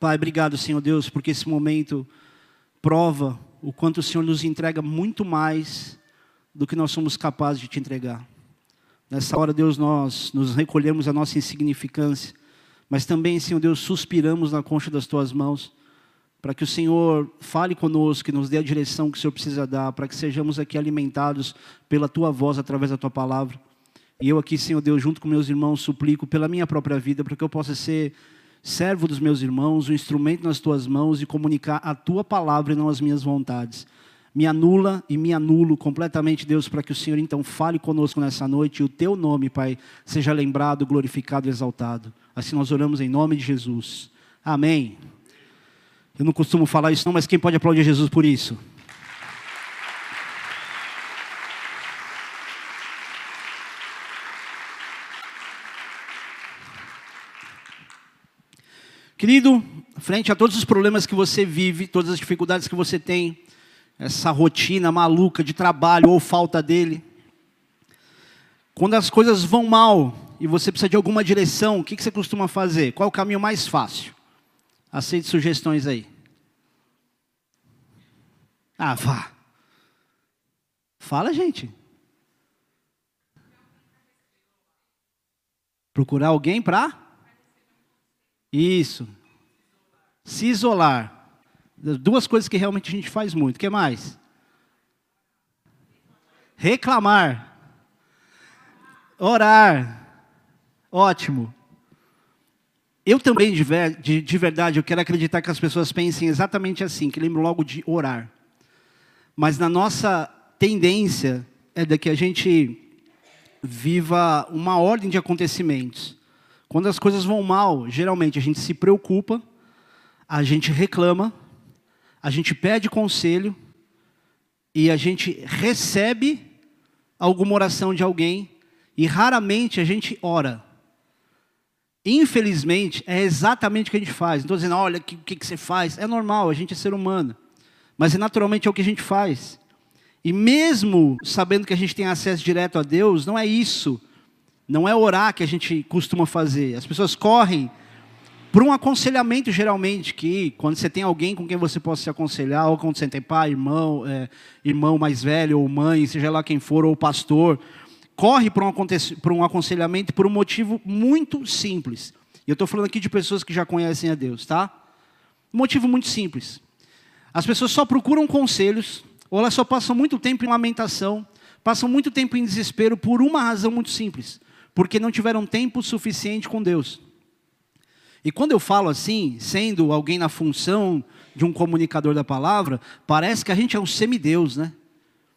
Pai, obrigado, Senhor Deus, porque esse momento prova o quanto o Senhor nos entrega muito mais do que nós somos capazes de te entregar. Nessa hora, Deus, nós nos recolhemos a nossa insignificância, mas também, Senhor Deus, suspiramos na concha das tuas mãos, para que o Senhor fale conosco, que nos dê a direção que o Senhor precisa dar, para que sejamos aqui alimentados pela tua voz através da tua palavra. E eu aqui, Senhor Deus, junto com meus irmãos, suplico pela minha própria vida, para que eu possa ser servo dos meus irmãos, um instrumento nas tuas mãos e comunicar a tua palavra e não as minhas vontades. Me anula e me anulo completamente, Deus, para que o Senhor então fale conosco nessa noite e o teu nome, Pai, seja lembrado, glorificado e exaltado. Assim nós oramos em nome de Jesus. Amém. Eu não costumo falar isso, não, mas quem pode aplaudir Jesus por isso? Querido, frente a todos os problemas que você vive, todas as dificuldades que você tem, essa rotina maluca de trabalho ou falta dele, quando as coisas vão mal e você precisa de alguma direção, o que você costuma fazer? Qual é o caminho mais fácil? Aceite sugestões aí. Ah, vá. Fala, gente. Procurar alguém para isso. Se isolar. Duas coisas que realmente a gente faz muito. O que mais? Reclamar. Orar. Ótimo. Eu também, de, de, de, verdade, eu quero acreditar que as pessoas pensem exatamente assim, que lembram logo de orar. Mas na nossa tendência é de que a gente viva uma ordem de acontecimentos. Quando as coisas vão mal, geralmente a gente se preocupa, a gente reclama, a gente pede conselho e a gente recebe alguma oração de alguém e raramente a gente ora. Infelizmente, é exatamente o que a gente faz. Não estou dizendo, olha, o que, que, que você faz? É normal, a gente é ser humano. Mas é naturalmente é o que a gente faz. E mesmo sabendo que a gente tem acesso direto a Deus, não é isso não é orar que a gente costuma fazer. As pessoas correm para um aconselhamento, geralmente, que quando você tem alguém com quem você possa se aconselhar, ou quando você tem pai, irmão, é, irmão mais velho, ou mãe, seja lá quem for, ou pastor, corre para um, para um aconselhamento por um motivo muito simples. E eu estou falando aqui de pessoas que já conhecem a Deus, tá? Um motivo muito simples. As pessoas só procuram conselhos, ou elas só passam muito tempo em lamentação, passam muito tempo em desespero por uma razão muito simples porque não tiveram tempo suficiente com Deus. E quando eu falo assim, sendo alguém na função de um comunicador da palavra, parece que a gente é um semideus, né?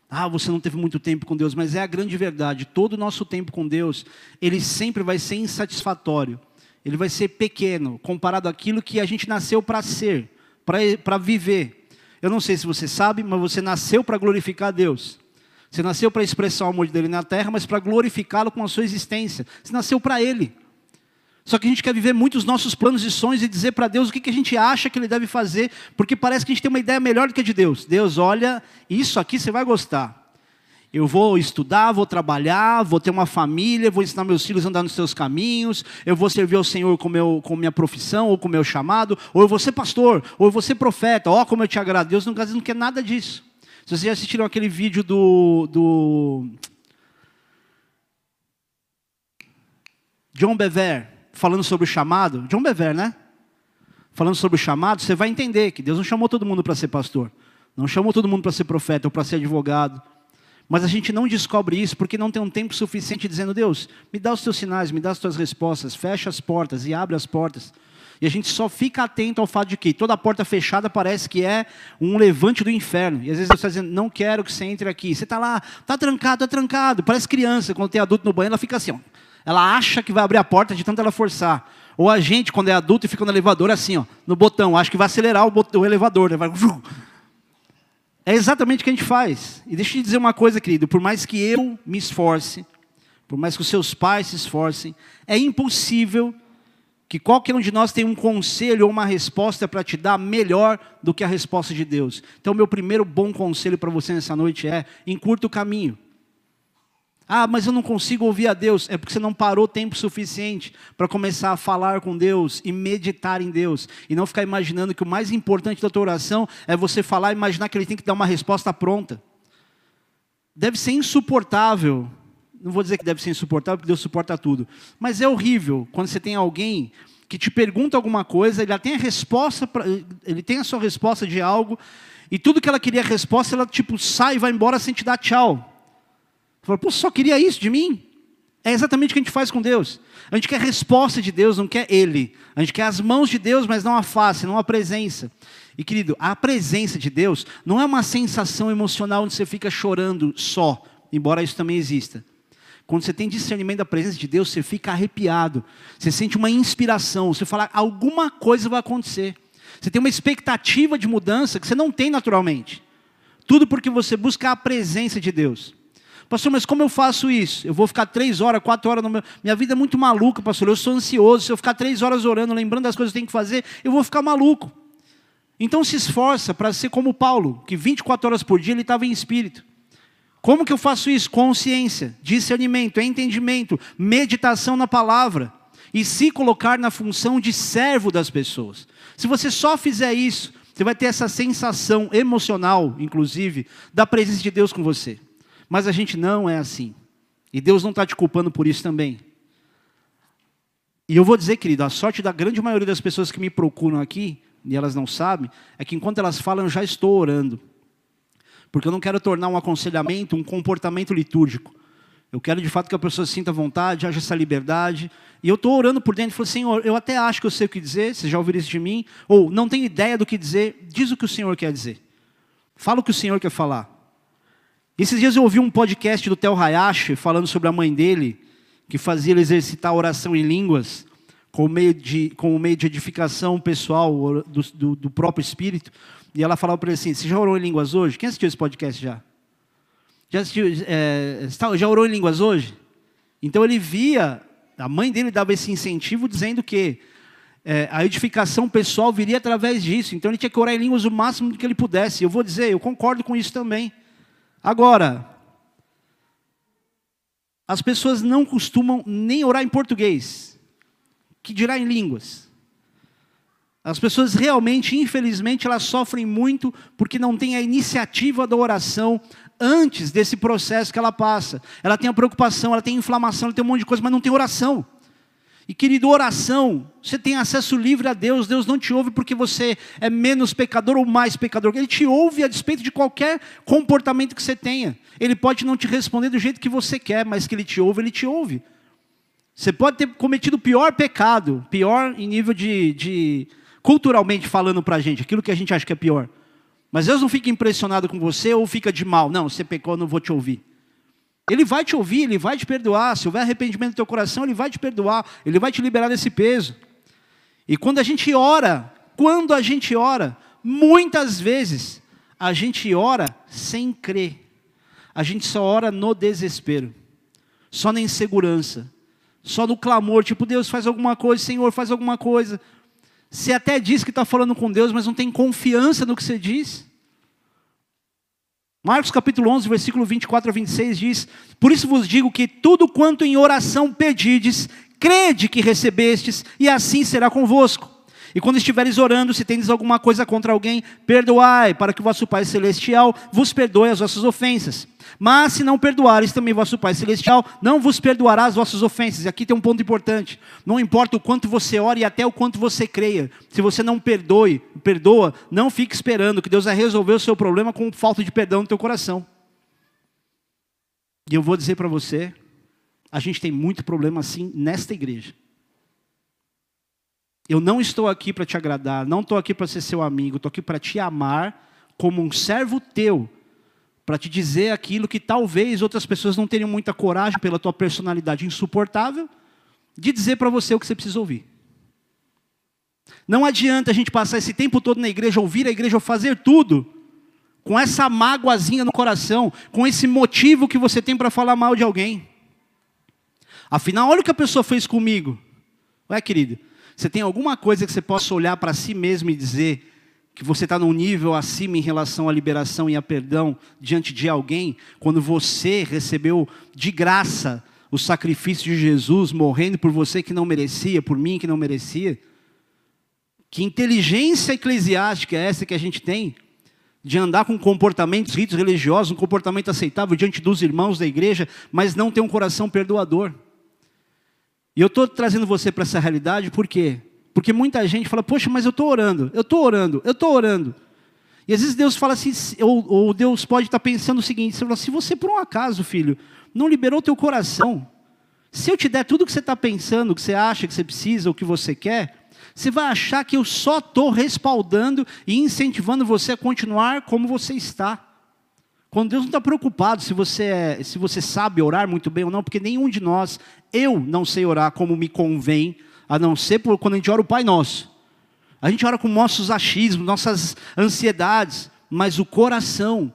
Ah, você não teve muito tempo com Deus, mas é a grande verdade. Todo o nosso tempo com Deus, ele sempre vai ser insatisfatório. Ele vai ser pequeno, comparado àquilo que a gente nasceu para ser, para viver. Eu não sei se você sabe, mas você nasceu para glorificar a Deus. Você nasceu para expressar o amor dele na terra, mas para glorificá-lo com a sua existência. Você nasceu para ele. Só que a gente quer viver muito os nossos planos e sonhos e dizer para Deus o que, que a gente acha que Ele deve fazer, porque parece que a gente tem uma ideia melhor do que a de Deus. Deus, olha, isso aqui você vai gostar. Eu vou estudar, vou trabalhar, vou ter uma família, vou ensinar meus filhos a andar nos seus caminhos, eu vou servir ao Senhor com, meu, com minha profissão, ou com meu chamado, ou eu vou ser pastor, ou eu vou ser profeta, ó como eu te agrado. Deus não, não quer nada disso. Se vocês já assistiram aquele vídeo do, do John Bever falando sobre o chamado, John Bever, né? Falando sobre o chamado, você vai entender que Deus não chamou todo mundo para ser pastor, não chamou todo mundo para ser profeta ou para ser advogado. Mas a gente não descobre isso porque não tem um tempo suficiente dizendo: Deus, me dá os teus sinais, me dá as tuas respostas, fecha as portas e abre as portas. E a gente só fica atento ao fato de que toda porta fechada parece que é um levante do inferno. E às vezes você está dizendo, não quero que você entre aqui. Você está lá, está trancado, está trancado. Parece criança, quando tem adulto no banheiro, ela fica assim. Ó. Ela acha que vai abrir a porta de tanto ela forçar. Ou a gente, quando é adulto e fica no elevador, assim, ó, no botão, acho que vai acelerar o, botão, o elevador. Né? Vai... É exatamente o que a gente faz. E deixa eu te dizer uma coisa, querido. Por mais que eu me esforce, por mais que os seus pais se esforcem, é impossível que qualquer um de nós tem um conselho ou uma resposta para te dar melhor do que a resposta de Deus. Então, meu primeiro bom conselho para você nessa noite é: encurta o caminho. Ah, mas eu não consigo ouvir a Deus. É porque você não parou tempo suficiente para começar a falar com Deus e meditar em Deus. E não ficar imaginando que o mais importante da tua oração é você falar e imaginar que ele tem que dar uma resposta pronta. Deve ser insuportável. Não vou dizer que deve ser insuportável, porque Deus suporta tudo. Mas é horrível quando você tem alguém que te pergunta alguma coisa, ele tem a resposta, pra, ele tem a sua resposta de algo, e tudo que ela queria a resposta, ela tipo sai e vai embora sem te dar tchau. Fala, pô, só queria isso de mim? É exatamente o que a gente faz com Deus. A gente quer a resposta de Deus, não quer Ele. A gente quer as mãos de Deus, mas não a face, não a presença. E querido, a presença de Deus não é uma sensação emocional onde você fica chorando só, embora isso também exista. Quando você tem discernimento da presença de Deus, você fica arrepiado. Você sente uma inspiração. Você fala, alguma coisa vai acontecer. Você tem uma expectativa de mudança que você não tem naturalmente. Tudo porque você busca a presença de Deus. Pastor, mas como eu faço isso? Eu vou ficar três horas, quatro horas no meu. Minha vida é muito maluca, pastor. Eu sou ansioso. Se eu ficar três horas orando, lembrando das coisas que eu tenho que fazer, eu vou ficar maluco. Então se esforça para ser como Paulo, que 24 horas por dia ele estava em espírito. Como que eu faço isso? Consciência, discernimento, entendimento, meditação na palavra. E se colocar na função de servo das pessoas. Se você só fizer isso, você vai ter essa sensação emocional, inclusive, da presença de Deus com você. Mas a gente não é assim. E Deus não está te culpando por isso também. E eu vou dizer, querido, a sorte da grande maioria das pessoas que me procuram aqui, e elas não sabem, é que enquanto elas falam, eu já estou orando. Porque eu não quero tornar um aconselhamento um comportamento litúrgico. Eu quero de fato que a pessoa sinta vontade, haja essa liberdade. E eu estou orando por dentro e falo, Senhor, eu até acho que eu sei o que dizer, você já ouviu isso de mim? Ou não tenho ideia do que dizer, diz o que o Senhor quer dizer. Fala o que o Senhor quer falar. Esses dias eu ouvi um podcast do Tel Hayashi falando sobre a mãe dele, que fazia ele exercitar a oração em línguas como meio de, como meio de edificação pessoal do, do, do próprio espírito. E ela falava para ele assim: Você já orou em línguas hoje? Quem assistiu esse podcast já? Já, assistiu, é, já orou em línguas hoje? Então ele via, a mãe dele dava esse incentivo dizendo que é, a edificação pessoal viria através disso. Então ele tinha que orar em línguas o máximo que ele pudesse. Eu vou dizer, eu concordo com isso também. Agora, as pessoas não costumam nem orar em português, que dirá em línguas. As pessoas realmente, infelizmente, elas sofrem muito porque não tem a iniciativa da oração antes desse processo que ela passa. Ela tem a preocupação, ela tem inflamação, ela tem um monte de coisa, mas não tem oração. E querido, oração, você tem acesso livre a Deus, Deus não te ouve porque você é menos pecador ou mais pecador, Ele te ouve a despeito de qualquer comportamento que você tenha. Ele pode não te responder do jeito que você quer, mas que Ele te ouve, Ele te ouve. Você pode ter cometido o pior pecado, pior em nível de, de culturalmente falando para a gente, aquilo que a gente acha que é pior. Mas Deus não fica impressionado com você ou fica de mal. Não, você pecou, não vou te ouvir. Ele vai te ouvir, ele vai te perdoar. Se houver arrependimento no teu coração, ele vai te perdoar, ele vai te liberar desse peso. E quando a gente ora, quando a gente ora, muitas vezes a gente ora sem crer. A gente só ora no desespero, só na insegurança, só no clamor, tipo, Deus faz alguma coisa, Senhor faz alguma coisa. Você até diz que está falando com Deus, mas não tem confiança no que você diz. Marcos capítulo 11, versículo 24 a 26 diz: Por isso vos digo que tudo quanto em oração pedides, crede que recebestes, e assim será convosco. E quando estiveres orando, se tendes alguma coisa contra alguém, perdoai, para que o vosso Pai Celestial vos perdoe as vossas ofensas. Mas se não perdoares, também vosso Pai Celestial não vos perdoará as vossas ofensas. E aqui tem um ponto importante. Não importa o quanto você ore e até o quanto você creia. Se você não perdoe, perdoa, não fique esperando que Deus vai resolver o seu problema com falta de perdão no teu coração. E eu vou dizer para você, a gente tem muito problema assim nesta igreja. Eu não estou aqui para te agradar, não estou aqui para ser seu amigo, estou aqui para te amar como um servo teu, para te dizer aquilo que talvez outras pessoas não teriam muita coragem pela tua personalidade insuportável de dizer para você o que você precisa ouvir. Não adianta a gente passar esse tempo todo na igreja, ouvir a igreja, fazer tudo com essa mágoazinha no coração, com esse motivo que você tem para falar mal de alguém. Afinal, olha o que a pessoa fez comigo. Ué, querido, você tem alguma coisa que você possa olhar para si mesmo e dizer: que você está num nível acima em relação à liberação e a perdão diante de alguém, quando você recebeu de graça o sacrifício de Jesus morrendo por você que não merecia, por mim que não merecia? Que inteligência eclesiástica é essa que a gente tem? De andar com comportamentos, ritos religiosos, um comportamento aceitável diante dos irmãos da igreja, mas não ter um coração perdoador. E eu estou trazendo você para essa realidade por quê? Porque muita gente fala, poxa, mas eu estou orando, eu estou orando, eu estou orando. E às vezes Deus fala assim, ou, ou Deus pode estar tá pensando o seguinte: você fala, se você por um acaso, filho, não liberou teu coração, se eu te der tudo o que você está pensando, que você acha que você precisa, o que você quer, você vai achar que eu só estou respaldando e incentivando você a continuar como você está. Quando Deus não está preocupado se você, é, se você sabe orar muito bem ou não, porque nenhum de nós, eu não sei orar como me convém, a não ser por, quando a gente ora o Pai Nosso. A gente ora com nossos achismos, nossas ansiedades, mas o coração,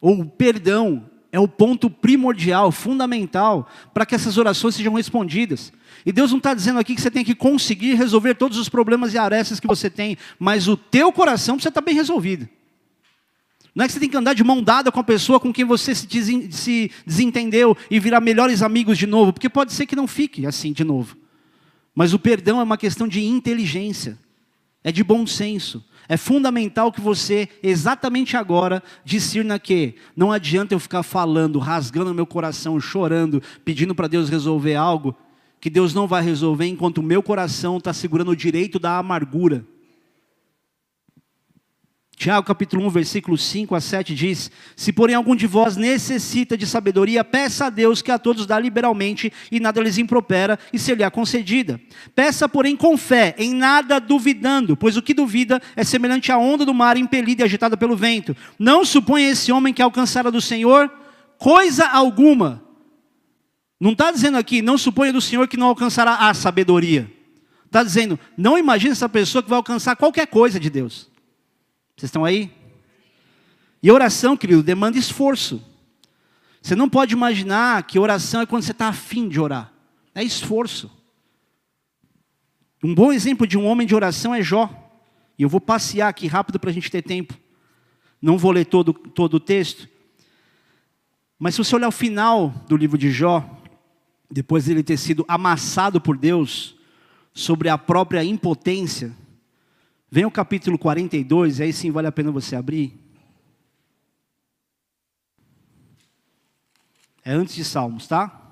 ou o perdão, é o ponto primordial, fundamental, para que essas orações sejam respondidas. E Deus não está dizendo aqui que você tem que conseguir resolver todos os problemas e arestas que você tem, mas o teu coração precisa estar bem resolvido. Não é que você tem que andar de mão dada com a pessoa com quem você se, desentendeu e virar melhores amigos de novo, porque pode ser que não fique assim de novo. Mas o perdão é uma questão de inteligência, é de bom senso. É fundamental que você, exatamente agora, discirna que não adianta eu ficar falando, rasgando meu coração, chorando, pedindo para Deus resolver algo, que Deus não vai resolver enquanto o meu coração está segurando o direito da amargura. Tiago capítulo 1, versículo 5 a 7 diz: Se porém algum de vós necessita de sabedoria, peça a Deus que a todos dá liberalmente e nada lhes impropera e se lhe é concedida. Peça, porém, com fé, em nada duvidando, pois o que duvida é semelhante à onda do mar impelida e agitada pelo vento. Não suponha esse homem que alcançara do Senhor coisa alguma. Não está dizendo aqui, não suponha do Senhor que não alcançará a sabedoria. Está dizendo, não imagine essa pessoa que vai alcançar qualquer coisa de Deus. Vocês estão aí? E oração, querido, demanda esforço. Você não pode imaginar que oração é quando você está afim de orar. É esforço. Um bom exemplo de um homem de oração é Jó. E eu vou passear aqui rápido para a gente ter tempo. Não vou ler todo, todo o texto. Mas se você olhar o final do livro de Jó, depois de ele ter sido amassado por Deus sobre a própria impotência, Vem o capítulo 42, e aí sim vale a pena você abrir. É antes de Salmos, tá?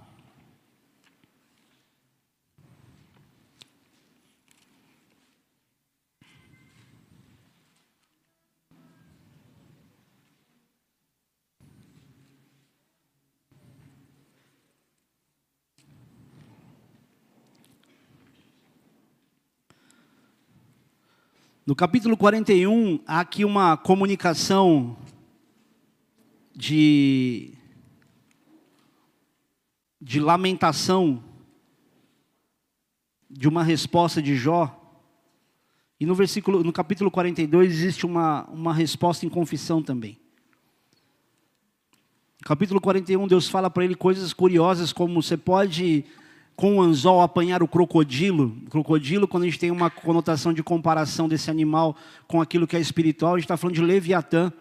No capítulo 41, há aqui uma comunicação de, de lamentação, de uma resposta de Jó. E no, versículo, no capítulo 42 existe uma, uma resposta em confissão também. No capítulo 41, Deus fala para ele coisas curiosas, como você pode com o anzol apanhar o crocodilo. O crocodilo, quando a gente tem uma conotação de comparação desse animal com aquilo que é espiritual, a gente está falando de Leviatã,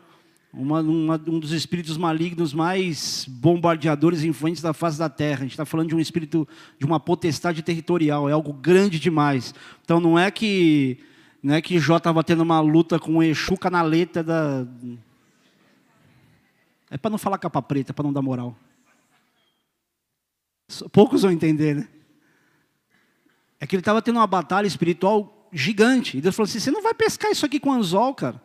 uma, uma, um dos espíritos malignos mais bombardeadores e influentes da face da terra. A gente está falando de um espírito, de uma potestade territorial, é algo grande demais. Então não é que, não é que Jó estava tendo uma luta com o Exu canaleta da. É para não falar capa preta, para não dar moral. Poucos vão entender, né? É que ele estava tendo uma batalha espiritual gigante. E Deus falou assim: você não vai pescar isso aqui com anzol, cara.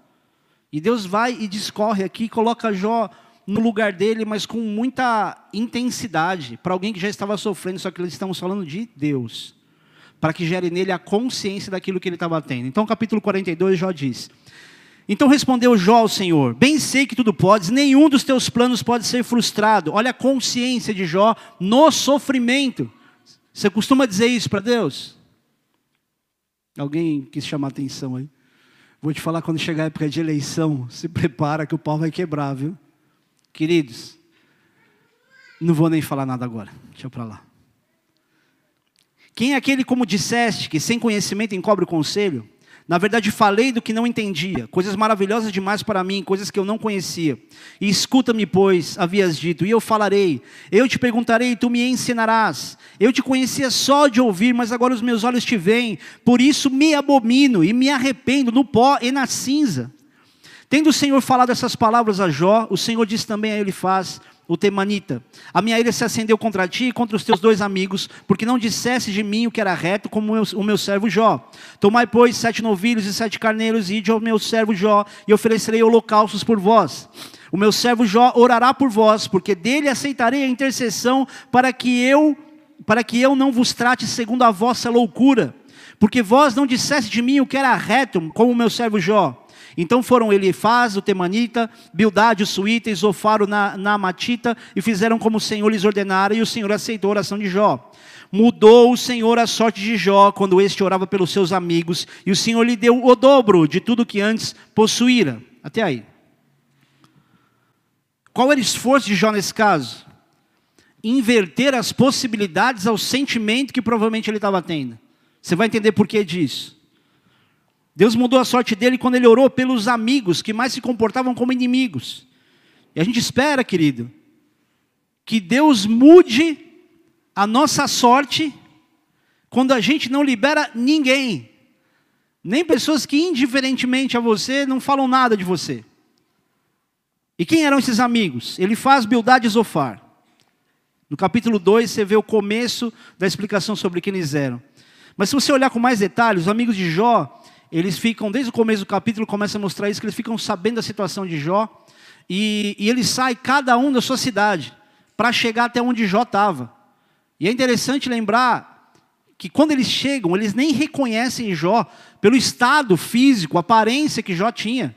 E Deus vai e discorre aqui, coloca Jó no lugar dele, mas com muita intensidade, para alguém que já estava sofrendo, só que eles estamos falando de Deus, para que gere nele a consciência daquilo que ele estava tendo. Então, capítulo 42, Jó diz: então respondeu Jó ao Senhor: Bem sei que tudo podes, nenhum dos teus planos pode ser frustrado. Olha a consciência de Jó no sofrimento. Você costuma dizer isso para Deus? Alguém quis chamar atenção aí? Vou te falar quando chegar a época de eleição, se prepara que o pau vai quebrar, viu? Queridos, não vou nem falar nada agora, deixa para lá. Quem é aquele, como disseste, que sem conhecimento encobre o conselho? Na verdade, falei do que não entendia, coisas maravilhosas demais para mim, coisas que eu não conhecia. E escuta-me, pois, havias dito, e eu falarei. Eu te perguntarei, e tu me ensinarás. Eu te conhecia só de ouvir, mas agora os meus olhos te veem. Por isso me abomino e me arrependo no pó e na cinza. Tendo o Senhor falado essas palavras a Jó, o Senhor disse também a ele: Faz o temanita. A minha ira se acendeu contra ti e contra os teus dois amigos, porque não disseste de mim o que era reto, como o meu, servo Jó. Tomai, pois, sete novilhos e sete carneiros, e ide ao meu servo Jó, e oferecerei holocaustos por vós. O meu servo Jó orará por vós, porque dele aceitarei a intercessão para que eu para que eu não vos trate segundo a vossa loucura, porque vós não disseste de mim o que era reto, como o meu servo Jó. Então foram Elifaz, o Temanita, Bildade, o Suíta, Zofaro, na, na Matita, e fizeram como o Senhor lhes ordenara, e o Senhor aceitou a oração de Jó. Mudou o Senhor a sorte de Jó, quando este orava pelos seus amigos, e o Senhor lhe deu o dobro de tudo que antes possuíra. Até aí. Qual era o esforço de Jó nesse caso? Inverter as possibilidades ao sentimento que provavelmente ele estava tendo. Você vai entender por que disso. Deus mudou a sorte dele quando ele orou pelos amigos que mais se comportavam como inimigos. E a gente espera, querido, que Deus mude a nossa sorte quando a gente não libera ninguém, nem pessoas que indiferentemente a você não falam nada de você. E quem eram esses amigos? Ele faz Bildade e Zofar. No capítulo 2 você vê o começo da explicação sobre quem eles eram. Mas se você olhar com mais detalhes, os amigos de Jó eles ficam, desde o começo do capítulo, começa a mostrar isso, que eles ficam sabendo da situação de Jó, e, e eles saem cada um da sua cidade, para chegar até onde Jó estava. E é interessante lembrar que quando eles chegam, eles nem reconhecem Jó pelo estado físico, aparência que Jó tinha.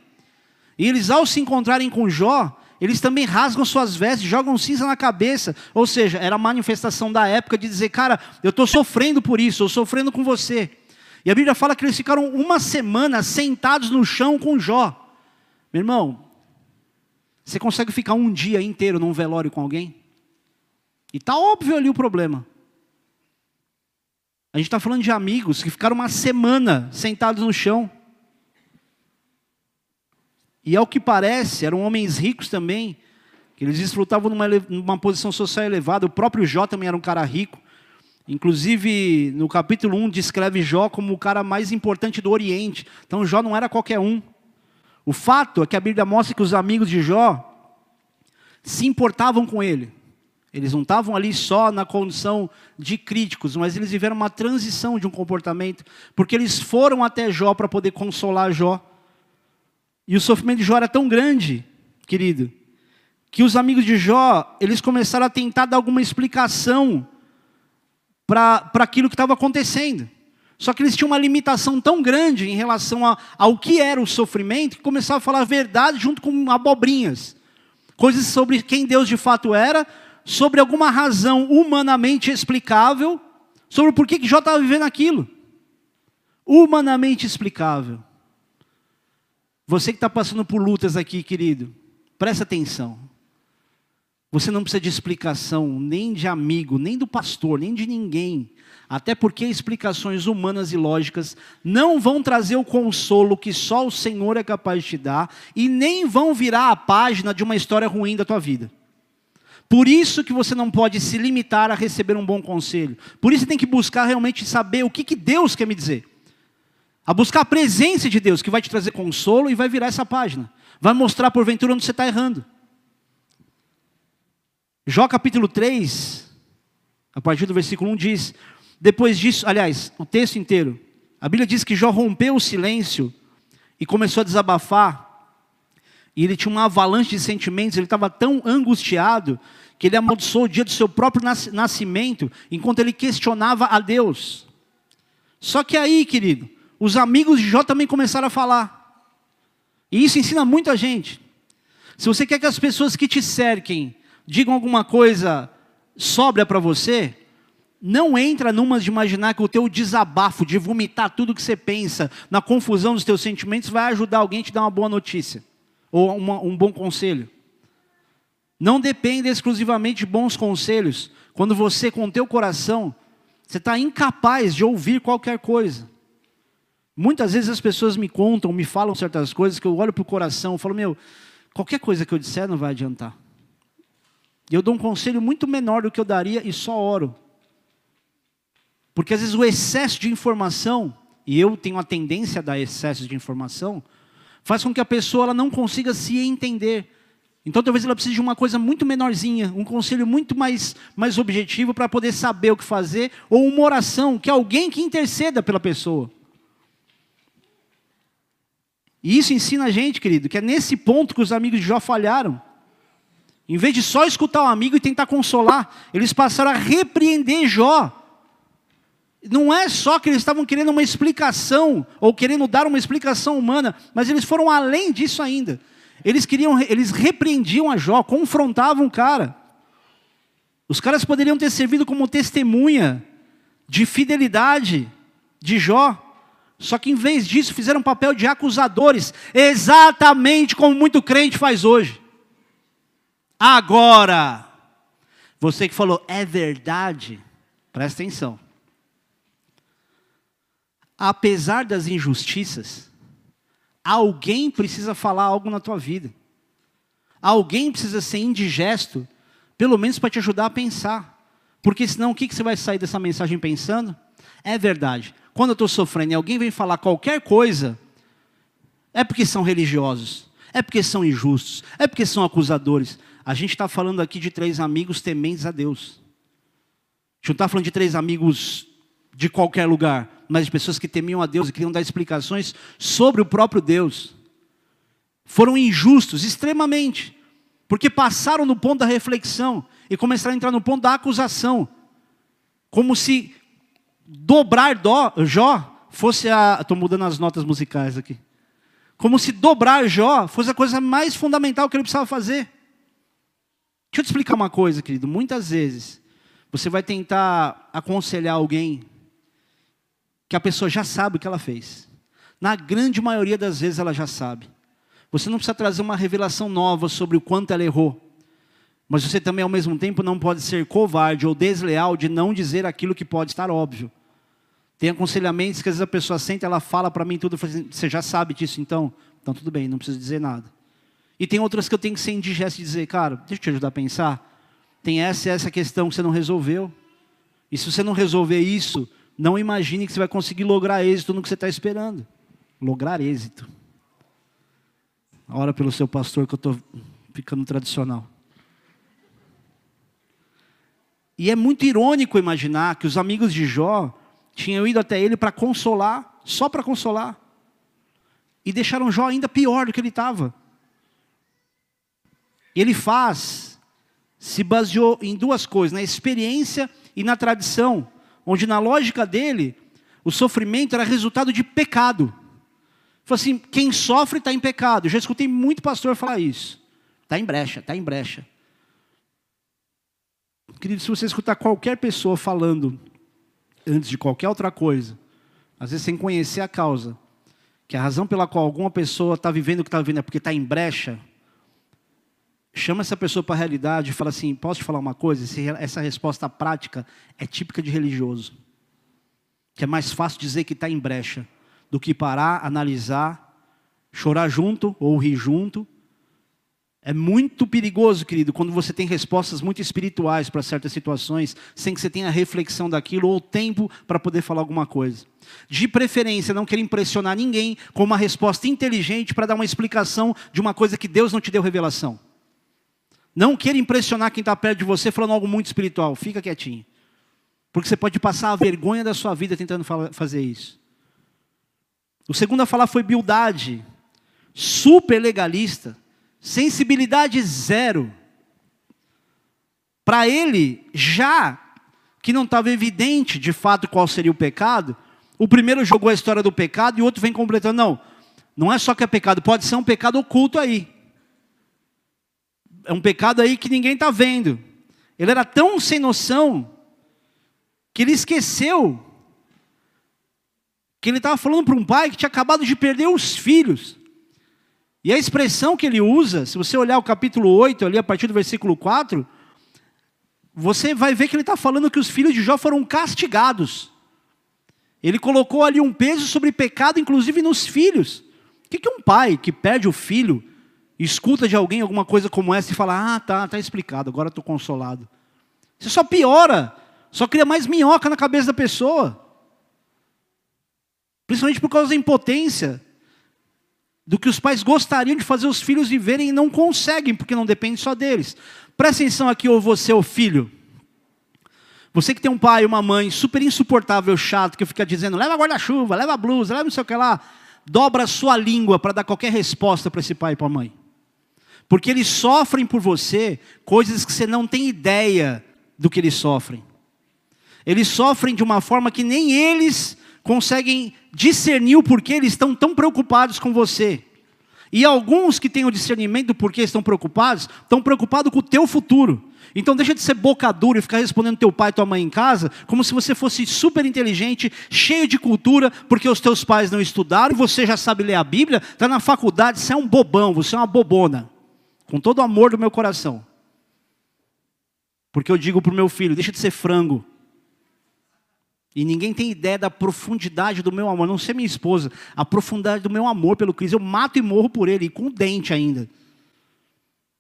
E eles, ao se encontrarem com Jó, eles também rasgam suas vestes, jogam cinza na cabeça. Ou seja, era a manifestação da época de dizer, cara, eu estou sofrendo por isso, eu estou sofrendo com você. E a Bíblia fala que eles ficaram uma semana sentados no chão com Jó. Meu irmão, você consegue ficar um dia inteiro num velório com alguém? E está óbvio ali o problema. A gente está falando de amigos que ficaram uma semana sentados no chão. E ao que parece, eram homens ricos também, que eles desfrutavam numa, numa posição social elevada. O próprio Jó também era um cara rico. Inclusive, no capítulo 1, descreve Jó como o cara mais importante do Oriente. Então, Jó não era qualquer um. O fato é que a Bíblia mostra que os amigos de Jó se importavam com ele. Eles não estavam ali só na condição de críticos, mas eles viveram uma transição de um comportamento, porque eles foram até Jó para poder consolar Jó. E o sofrimento de Jó era tão grande, querido, que os amigos de Jó, eles começaram a tentar dar alguma explicação para aquilo que estava acontecendo. Só que eles tinham uma limitação tão grande em relação a, ao que era o sofrimento, que começavam a falar a verdade junto com abobrinhas. Coisas sobre quem Deus de fato era, sobre alguma razão humanamente explicável, sobre por que Jó estava vivendo aquilo. Humanamente explicável. Você que está passando por lutas aqui, querido, presta atenção. Você não precisa de explicação nem de amigo, nem do pastor, nem de ninguém. Até porque explicações humanas e lógicas não vão trazer o consolo que só o Senhor é capaz de te dar e nem vão virar a página de uma história ruim da tua vida. Por isso que você não pode se limitar a receber um bom conselho. Por isso você tem que buscar realmente saber o que, que Deus quer me dizer. A buscar a presença de Deus que vai te trazer consolo e vai virar essa página. Vai mostrar porventura onde você está errando. Jó capítulo 3, a partir do versículo 1 diz: Depois disso, aliás, o texto inteiro, a Bíblia diz que Jó rompeu o silêncio e começou a desabafar. E ele tinha uma avalanche de sentimentos, ele estava tão angustiado que ele amaldiçoou o dia do seu próprio nascimento, enquanto ele questionava a Deus. Só que aí, querido, os amigos de Jó também começaram a falar. E isso ensina muito a gente. Se você quer que as pessoas que te cerquem digam alguma coisa sóbria para você, não entra numa de imaginar que o teu desabafo, de vomitar tudo que você pensa, na confusão dos teus sentimentos, vai ajudar alguém a te dar uma boa notícia, ou uma, um bom conselho. Não depende exclusivamente de bons conselhos, quando você, com o teu coração, você está incapaz de ouvir qualquer coisa. Muitas vezes as pessoas me contam, me falam certas coisas que eu olho para o coração, e falo, meu, qualquer coisa que eu disser não vai adiantar. E eu dou um conselho muito menor do que eu daria e só oro. Porque às vezes o excesso de informação, e eu tenho a tendência a dar excesso de informação, faz com que a pessoa ela não consiga se entender. Então talvez ela precise de uma coisa muito menorzinha, um conselho muito mais, mais objetivo para poder saber o que fazer, ou uma oração, que alguém que interceda pela pessoa. E isso ensina a gente, querido, que é nesse ponto que os amigos de Jó falharam. Em vez de só escutar o amigo e tentar consolar, eles passaram a repreender Jó. Não é só que eles estavam querendo uma explicação, ou querendo dar uma explicação humana, mas eles foram além disso ainda. Eles queriam, eles repreendiam a Jó, confrontavam o cara. Os caras poderiam ter servido como testemunha de fidelidade de Jó. Só que em vez disso fizeram papel de acusadores, exatamente como muito crente faz hoje. Agora, você que falou é verdade, presta atenção. Apesar das injustiças, alguém precisa falar algo na tua vida. Alguém precisa ser indigesto, pelo menos para te ajudar a pensar. Porque senão o que, que você vai sair dessa mensagem pensando? É verdade. Quando eu estou sofrendo e alguém vem falar qualquer coisa, é porque são religiosos, é porque são injustos, é porque são acusadores. A gente está falando aqui de três amigos tementes a Deus. A gente não está falando de três amigos de qualquer lugar, mas de pessoas que temiam a Deus e queriam dar explicações sobre o próprio Deus. Foram injustos, extremamente, porque passaram no ponto da reflexão e começaram a entrar no ponto da acusação, como se dobrar dó, Jó fosse a. Estou mudando as notas musicais aqui. Como se dobrar Jó fosse a coisa mais fundamental que ele precisava fazer. Deixa eu te explicar uma coisa, querido. Muitas vezes você vai tentar aconselhar alguém que a pessoa já sabe o que ela fez. Na grande maioria das vezes ela já sabe. Você não precisa trazer uma revelação nova sobre o quanto ela errou. Mas você também, ao mesmo tempo, não pode ser covarde ou desleal de não dizer aquilo que pode estar óbvio. Tem aconselhamentos que às vezes a pessoa senta, ela fala para mim tudo, assim, você já sabe disso então? Então tudo bem, não precisa dizer nada. E tem outras que eu tenho que ser indigesto e dizer, cara, deixa eu te ajudar a pensar. Tem essa e essa questão que você não resolveu. E se você não resolver isso, não imagine que você vai conseguir lograr êxito no que você está esperando. Lograr êxito. Ora pelo seu pastor que eu estou ficando tradicional. E é muito irônico imaginar que os amigos de Jó tinham ido até ele para consolar, só para consolar. E deixaram Jó ainda pior do que ele estava. Ele faz, se baseou em duas coisas, na experiência e na tradição, onde na lógica dele, o sofrimento era resultado de pecado. Falou assim, quem sofre está em pecado. Eu já escutei muito pastor falar isso. Está em brecha, está em brecha. Querido, se você escutar qualquer pessoa falando antes de qualquer outra coisa, às vezes sem conhecer a causa, que a razão pela qual alguma pessoa está vivendo o que está vivendo é porque está em brecha, chama essa pessoa para a realidade e fala assim: posso te falar uma coisa? Essa resposta prática é típica de religioso. Que é mais fácil dizer que está em brecha do que parar, analisar, chorar junto ou rir junto é muito perigoso, querido, quando você tem respostas muito espirituais para certas situações, sem que você tenha reflexão daquilo ou tempo para poder falar alguma coisa. De preferência, não querer impressionar ninguém com uma resposta inteligente para dar uma explicação de uma coisa que Deus não te deu revelação. Não queira impressionar quem está perto de você falando algo muito espiritual. Fica quietinho. Porque você pode passar a vergonha da sua vida tentando fazer isso. O segundo a falar foi Bildade, super legalista sensibilidade zero. Para ele, já que não estava evidente de fato qual seria o pecado, o primeiro jogou a história do pecado e o outro vem completando. Não, não é só que é pecado, pode ser um pecado oculto aí. É um pecado aí que ninguém está vendo. Ele era tão sem noção que ele esqueceu que ele estava falando para um pai que tinha acabado de perder os filhos. E a expressão que ele usa, se você olhar o capítulo 8, ali a partir do versículo 4, você vai ver que ele está falando que os filhos de Jó foram castigados. Ele colocou ali um peso sobre pecado, inclusive nos filhos. O que, um pai que perde o filho escuta de alguém alguma coisa como essa e fala: Ah, tá, tá explicado, agora estou consolado. Isso só piora, só cria mais minhoca na cabeça da pessoa. Principalmente por causa da impotência do que os pais gostariam de fazer os filhos viverem e não conseguem, porque não depende só deles. Presta atenção aqui, ou você, o filho. Você que tem um pai e uma mãe super insuportável, chato, que fica dizendo, leva guarda-chuva, leva blusa, leva não sei o que lá, dobra a sua língua para dar qualquer resposta para esse pai e para a mãe. Porque eles sofrem por você coisas que você não tem ideia do que eles sofrem. Eles sofrem de uma forma que nem eles conseguem discernir o porquê eles estão tão preocupados com você. E alguns que têm o discernimento do porquê estão preocupados, estão preocupados com o teu futuro. Então deixa de ser boca dura e ficar respondendo teu pai e tua mãe em casa, como se você fosse super inteligente, cheio de cultura, porque os teus pais não estudaram, você já sabe ler a Bíblia, está na faculdade, você é um bobão, você é uma bobona. Com todo o amor do meu coração. Porque eu digo para o meu filho, deixa de ser frango. E ninguém tem ideia da profundidade do meu amor, não ser minha esposa, a profundidade do meu amor pelo Cristo. Eu mato e morro por ele, e com dente ainda.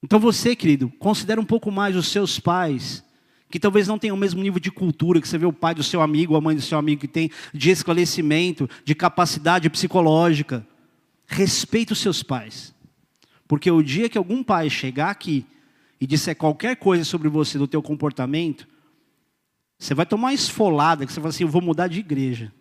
Então você, querido, considere um pouco mais os seus pais, que talvez não tenham o mesmo nível de cultura que você vê o pai do seu amigo, a mãe do seu amigo que tem, de esclarecimento, de capacidade psicológica. Respeite os seus pais. Porque o dia que algum pai chegar aqui e disser qualquer coisa sobre você, do teu comportamento, você vai tomar uma esfolada, que você fala assim, eu vou mudar de igreja.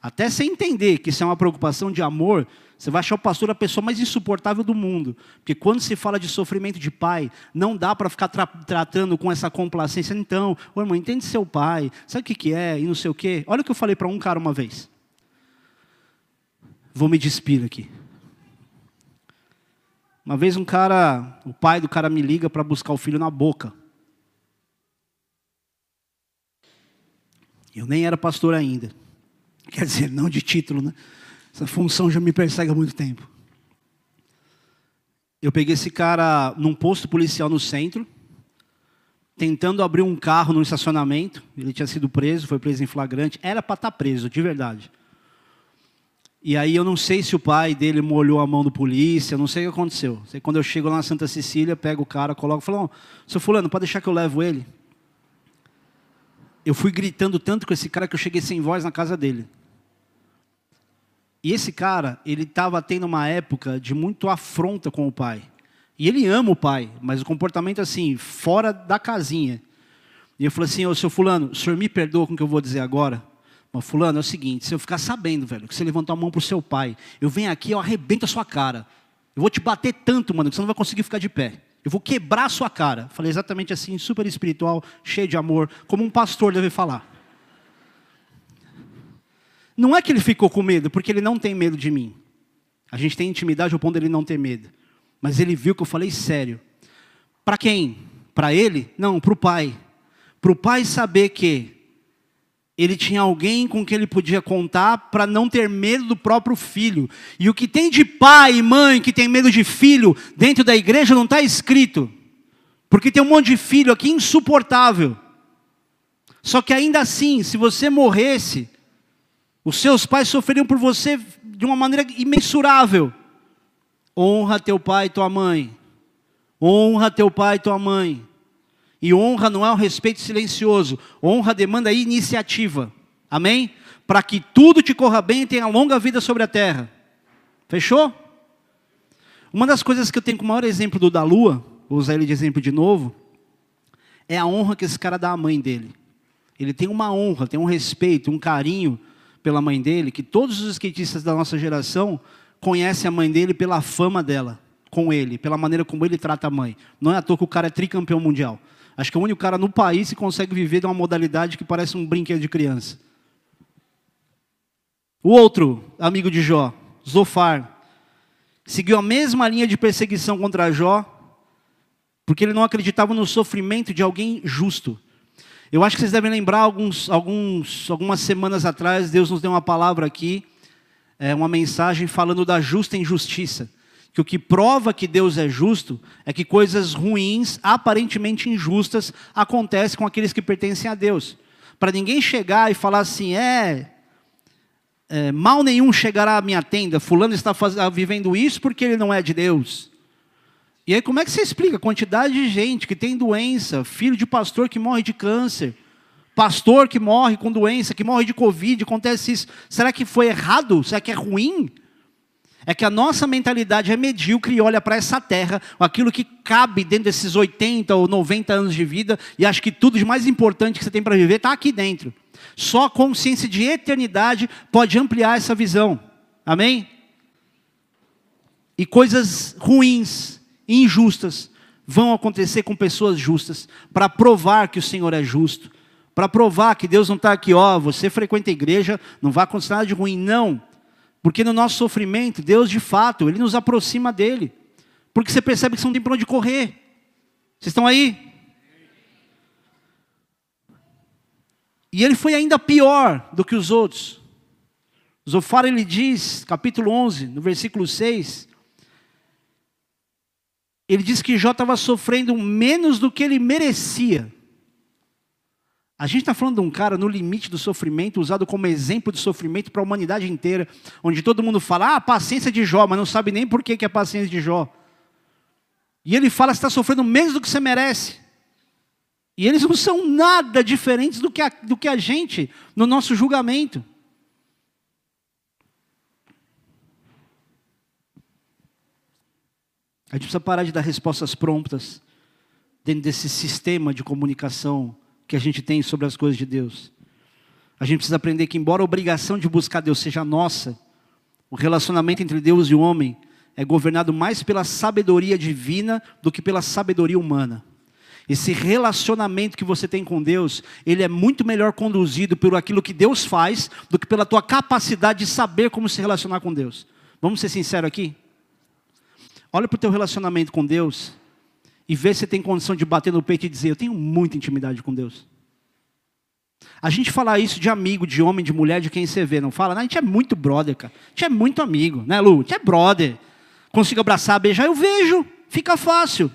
Até você entender que isso é uma preocupação de amor, você vai achar o pastor a pessoa mais insuportável do mundo. Porque quando se fala de sofrimento de pai, não dá para ficar tra tratando com essa complacência. Então, ô irmão, entende seu pai, sabe o que, que é e não sei o quê. Olha o que eu falei para um cara uma vez. Vou me despir aqui. Uma vez um cara, o pai do cara me liga para buscar o filho na boca. Eu nem era pastor ainda. Quer dizer, não de título, né? Essa função já me persegue há muito tempo. Eu peguei esse cara num posto policial no centro, tentando abrir um carro no estacionamento. Ele tinha sido preso, foi preso em flagrante. Era para estar tá preso, de verdade. E aí eu não sei se o pai dele molhou a mão do polícia, não sei o que aconteceu. Quando eu chego lá na Santa Cecília, pego o cara, coloco falo, oh, seu fulano, pode deixar que eu levo ele? eu fui gritando tanto com esse cara que eu cheguei sem voz na casa dele. E esse cara, ele estava tendo uma época de muito afronta com o pai. E ele ama o pai, mas o comportamento assim, fora da casinha. E eu falei assim, ô seu fulano, o senhor me perdoa com o que eu vou dizer agora? Mas fulano, é o seguinte, se eu ficar sabendo, velho, que você levantou a mão para o seu pai, eu venho aqui, eu arrebento a sua cara. Eu vou te bater tanto, mano, que você não vai conseguir ficar de pé. Eu vou quebrar a sua cara. Falei exatamente assim, super espiritual, cheio de amor, como um pastor deve falar. Não é que ele ficou com medo, porque ele não tem medo de mim. A gente tem intimidade ao ponto dele não ter medo. Mas ele viu que eu falei sério. Para quem? Para ele? Não, para o pai. Para o pai saber que ele tinha alguém com quem ele podia contar para não ter medo do próprio filho. E o que tem de pai e mãe que tem medo de filho dentro da igreja não está escrito. Porque tem um monte de filho aqui insuportável. Só que ainda assim, se você morresse, os seus pais sofreriam por você de uma maneira imensurável. Honra teu pai e tua mãe. Honra teu pai e tua mãe. E honra não é um respeito silencioso. Honra demanda iniciativa. Amém? Para que tudo te corra bem e tenha longa vida sobre a terra. Fechou? Uma das coisas que eu tenho como maior exemplo do da lua, vou usar ele de exemplo de novo, é a honra que esse cara dá à mãe dele. Ele tem uma honra, tem um respeito, um carinho pela mãe dele, que todos os skatistas da nossa geração conhecem a mãe dele pela fama dela, com ele, pela maneira como ele trata a mãe. Não é à toa que o cara é tricampeão mundial. Acho que é o único cara no país que consegue viver de uma modalidade que parece um brinquedo de criança. O outro amigo de Jó, Zofar, seguiu a mesma linha de perseguição contra Jó, porque ele não acreditava no sofrimento de alguém justo. Eu acho que vocês devem lembrar, alguns, alguns, algumas semanas atrás, Deus nos deu uma palavra aqui, é, uma mensagem falando da justa injustiça que o que prova que Deus é justo é que coisas ruins, aparentemente injustas, acontecem com aqueles que pertencem a Deus. Para ninguém chegar e falar assim, é, é, mal nenhum chegará à minha tenda, fulano está faz, vivendo isso porque ele não é de Deus. E aí como é que você explica a quantidade de gente que tem doença, filho de pastor que morre de câncer, pastor que morre com doença, que morre de covid, acontece isso. Será que foi errado? Será que é ruim? É que a nossa mentalidade é medíocre e olha para essa terra, aquilo que cabe dentro desses 80 ou 90 anos de vida, e acha que tudo de mais importante que você tem para viver está aqui dentro. Só a consciência de eternidade pode ampliar essa visão. Amém? E coisas ruins, injustas, vão acontecer com pessoas justas, para provar que o Senhor é justo, para provar que Deus não está aqui, ó, você frequenta a igreja, não vai acontecer nada de ruim, não. Porque no nosso sofrimento, Deus de fato, Ele nos aproxima dEle. Porque você percebe que você não tem para onde correr. Vocês estão aí? E ele foi ainda pior do que os outros. Zofar ele diz, capítulo 11, no versículo 6, ele diz que Jó estava sofrendo menos do que ele merecia. A gente está falando de um cara no limite do sofrimento, usado como exemplo de sofrimento para a humanidade inteira, onde todo mundo fala, ah, a paciência de Jó, mas não sabe nem por que, que é a paciência de Jó. E ele fala, você está sofrendo menos do que você merece. E eles não são nada diferentes do que a, do que a gente no nosso julgamento. A gente precisa parar de dar respostas promptas dentro desse sistema de comunicação que a gente tem sobre as coisas de Deus. A gente precisa aprender que, embora a obrigação de buscar Deus seja nossa, o relacionamento entre Deus e o homem é governado mais pela sabedoria divina do que pela sabedoria humana. Esse relacionamento que você tem com Deus, ele é muito melhor conduzido por aquilo que Deus faz do que pela tua capacidade de saber como se relacionar com Deus. Vamos ser sinceros aqui? Olha para o teu relacionamento com Deus e vê se tem condição de bater no peito e dizer: Eu tenho muita intimidade com Deus. A gente fala isso de amigo, de homem, de mulher, de quem você vê, não fala? A gente é muito brother, cara. A gente é muito amigo, né, Lu? A gente é brother. Consigo abraçar, beijar, eu vejo, fica fácil.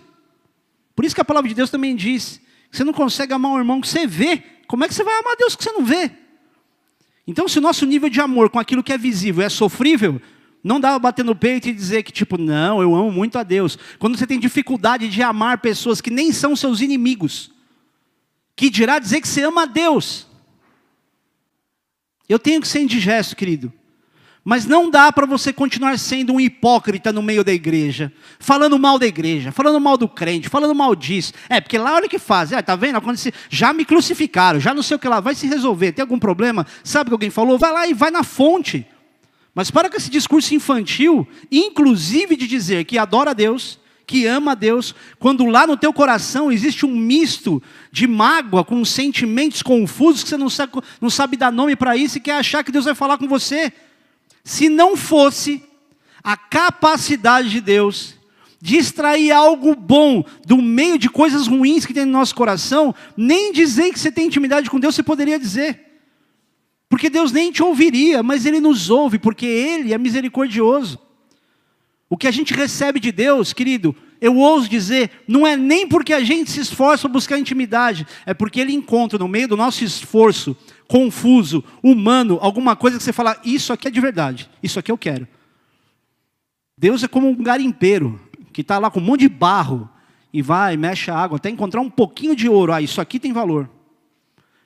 Por isso que a palavra de Deus também diz: você não consegue amar um irmão que você vê. Como é que você vai amar Deus que você não vê? Então, se o nosso nível de amor com aquilo que é visível é sofrível, não dá bater no peito e dizer que, tipo, não, eu amo muito a Deus. Quando você tem dificuldade de amar pessoas que nem são seus inimigos, que dirá dizer que você ama a Deus. Eu tenho que ser indigesto, querido. Mas não dá para você continuar sendo um hipócrita no meio da igreja, falando mal da igreja, falando mal do crente, falando mal disso. É, porque lá olha o que faz. Ah, tá vendo? Já me crucificaram, já não sei o que lá, vai se resolver. Tem algum problema? Sabe o que alguém falou? Vai lá e vai na fonte. Mas para com esse discurso infantil, inclusive de dizer que adora a Deus, que ama a Deus, quando lá no teu coração existe um misto de mágoa com sentimentos confusos que você não sabe, não sabe dar nome para isso e quer achar que Deus vai falar com você se não fosse a capacidade de Deus de extrair algo bom do meio de coisas ruins que tem no nosso coração, nem dizer que você tem intimidade com Deus você poderia dizer. Porque Deus nem te ouviria, mas Ele nos ouve, porque Ele é misericordioso. O que a gente recebe de Deus, querido, eu ouso dizer, não é nem porque a gente se esforça para buscar intimidade, é porque Ele encontra no meio do nosso esforço confuso, humano, alguma coisa que você fala, isso aqui é de verdade, isso aqui eu quero. Deus é como um garimpeiro, que está lá com um monte de barro, e vai, mexe a água, até encontrar um pouquinho de ouro, ah, isso aqui tem valor.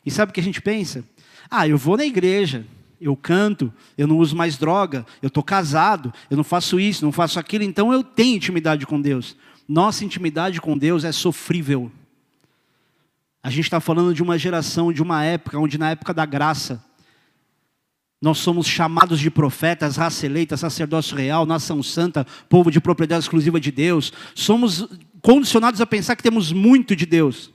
E sabe o que a gente pensa? Ah, eu vou na igreja, eu canto, eu não uso mais droga, eu estou casado, eu não faço isso, não faço aquilo, então eu tenho intimidade com Deus. Nossa intimidade com Deus é sofrível. A gente está falando de uma geração, de uma época, onde na época da graça, nós somos chamados de profetas, raça eleita, sacerdócio real, nação santa, povo de propriedade exclusiva de Deus. Somos condicionados a pensar que temos muito de Deus.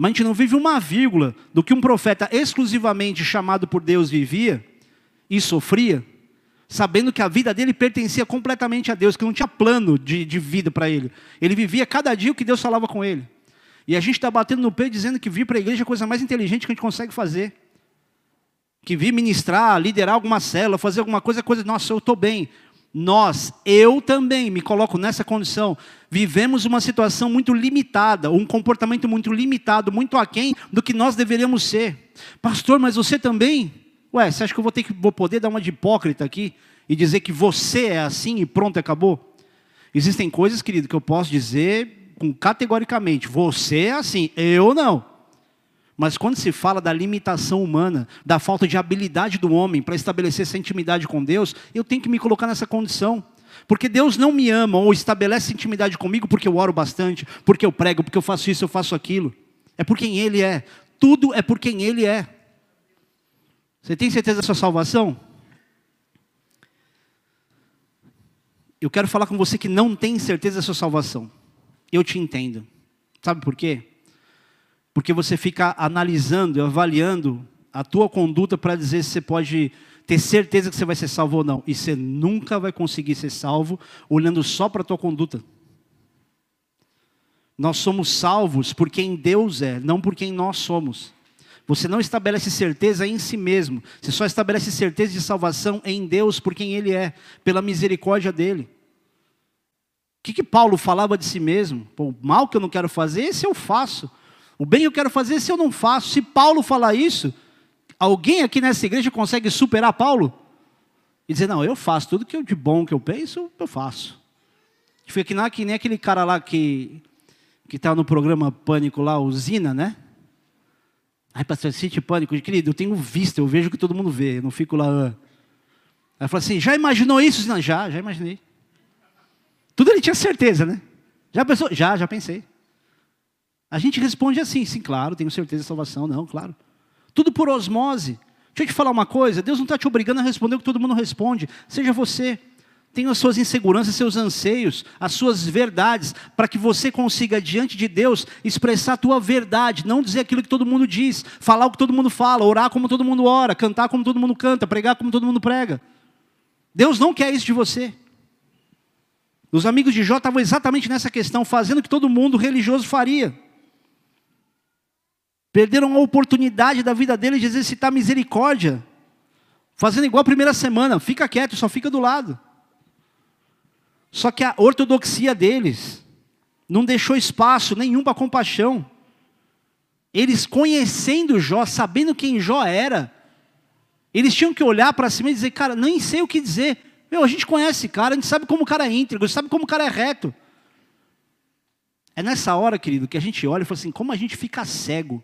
Mas a gente não vive uma vírgula do que um profeta exclusivamente chamado por Deus vivia e sofria, sabendo que a vida dele pertencia completamente a Deus, que não tinha plano de, de vida para ele. Ele vivia cada dia o que Deus falava com ele. E a gente está batendo no peito dizendo que vir para a igreja é a coisa mais inteligente que a gente consegue fazer. Que vir ministrar, liderar alguma célula, fazer alguma coisa, é coisa, nossa, eu estou bem. Nós, eu também me coloco nessa condição. Vivemos uma situação muito limitada, um comportamento muito limitado, muito aquém do que nós deveríamos ser. Pastor, mas você também? Ué, você acha que eu vou ter que vou poder dar uma de hipócrita aqui e dizer que você é assim e pronto, acabou? Existem coisas, querido, que eu posso dizer com categoricamente, você é assim, eu não. Mas quando se fala da limitação humana, da falta de habilidade do homem para estabelecer essa intimidade com Deus, eu tenho que me colocar nessa condição. Porque Deus não me ama ou estabelece intimidade comigo porque eu oro bastante, porque eu prego, porque eu faço isso, eu faço aquilo. É por quem Ele é. Tudo é por quem Ele é. Você tem certeza da sua salvação? Eu quero falar com você que não tem certeza da sua salvação. Eu te entendo. Sabe por quê? Porque você fica analisando, avaliando a tua conduta para dizer se você pode ter certeza que você vai ser salvo ou não. E você nunca vai conseguir ser salvo olhando só para a tua conduta. Nós somos salvos por quem Deus é, não por quem nós somos. Você não estabelece certeza em si mesmo. Você só estabelece certeza de salvação em Deus por quem Ele é, pela misericórdia dele. O que, que Paulo falava de si mesmo? Pô, o mal que eu não quero fazer, esse eu faço. O bem eu quero fazer, esse eu não faço. Se Paulo falar isso, alguém aqui nessa igreja consegue superar Paulo? E dizer, não, eu faço tudo que eu, de bom que eu penso, eu faço. Foi que, que nem aquele cara lá que que está no programa Pânico lá, usina, né? Aí, pastor, City Pânico, querido, eu tenho vista, eu vejo o que todo mundo vê, eu não fico lá. Ah. Aí falou assim: já imaginou isso? Não, já, já imaginei. Tudo ele tinha certeza, né? Já pensou? Já, já pensei. A gente responde assim: sim, claro, tenho certeza da salvação, não, claro. Tudo por osmose. Deixa eu te falar uma coisa: Deus não está te obrigando a responder o que todo mundo responde, seja você. Tenha as suas inseguranças, seus anseios, as suas verdades, para que você consiga, diante de Deus, expressar a tua verdade, não dizer aquilo que todo mundo diz, falar o que todo mundo fala, orar como todo mundo ora, cantar como todo mundo canta, pregar como todo mundo prega. Deus não quer isso de você. Os amigos de Jó estavam exatamente nessa questão, fazendo o que todo mundo religioso faria. Perderam a oportunidade da vida deles de exercitar misericórdia, fazendo igual a primeira semana, fica quieto, só fica do lado. Só que a ortodoxia deles não deixou espaço nenhum para compaixão. Eles conhecendo Jó, sabendo quem Jó era, eles tinham que olhar para cima e dizer, cara, nem sei o que dizer. Meu, a gente conhece cara, a gente sabe como o cara é íntegro, sabe como o cara é reto. É nessa hora, querido, que a gente olha e fala assim, como a gente fica cego.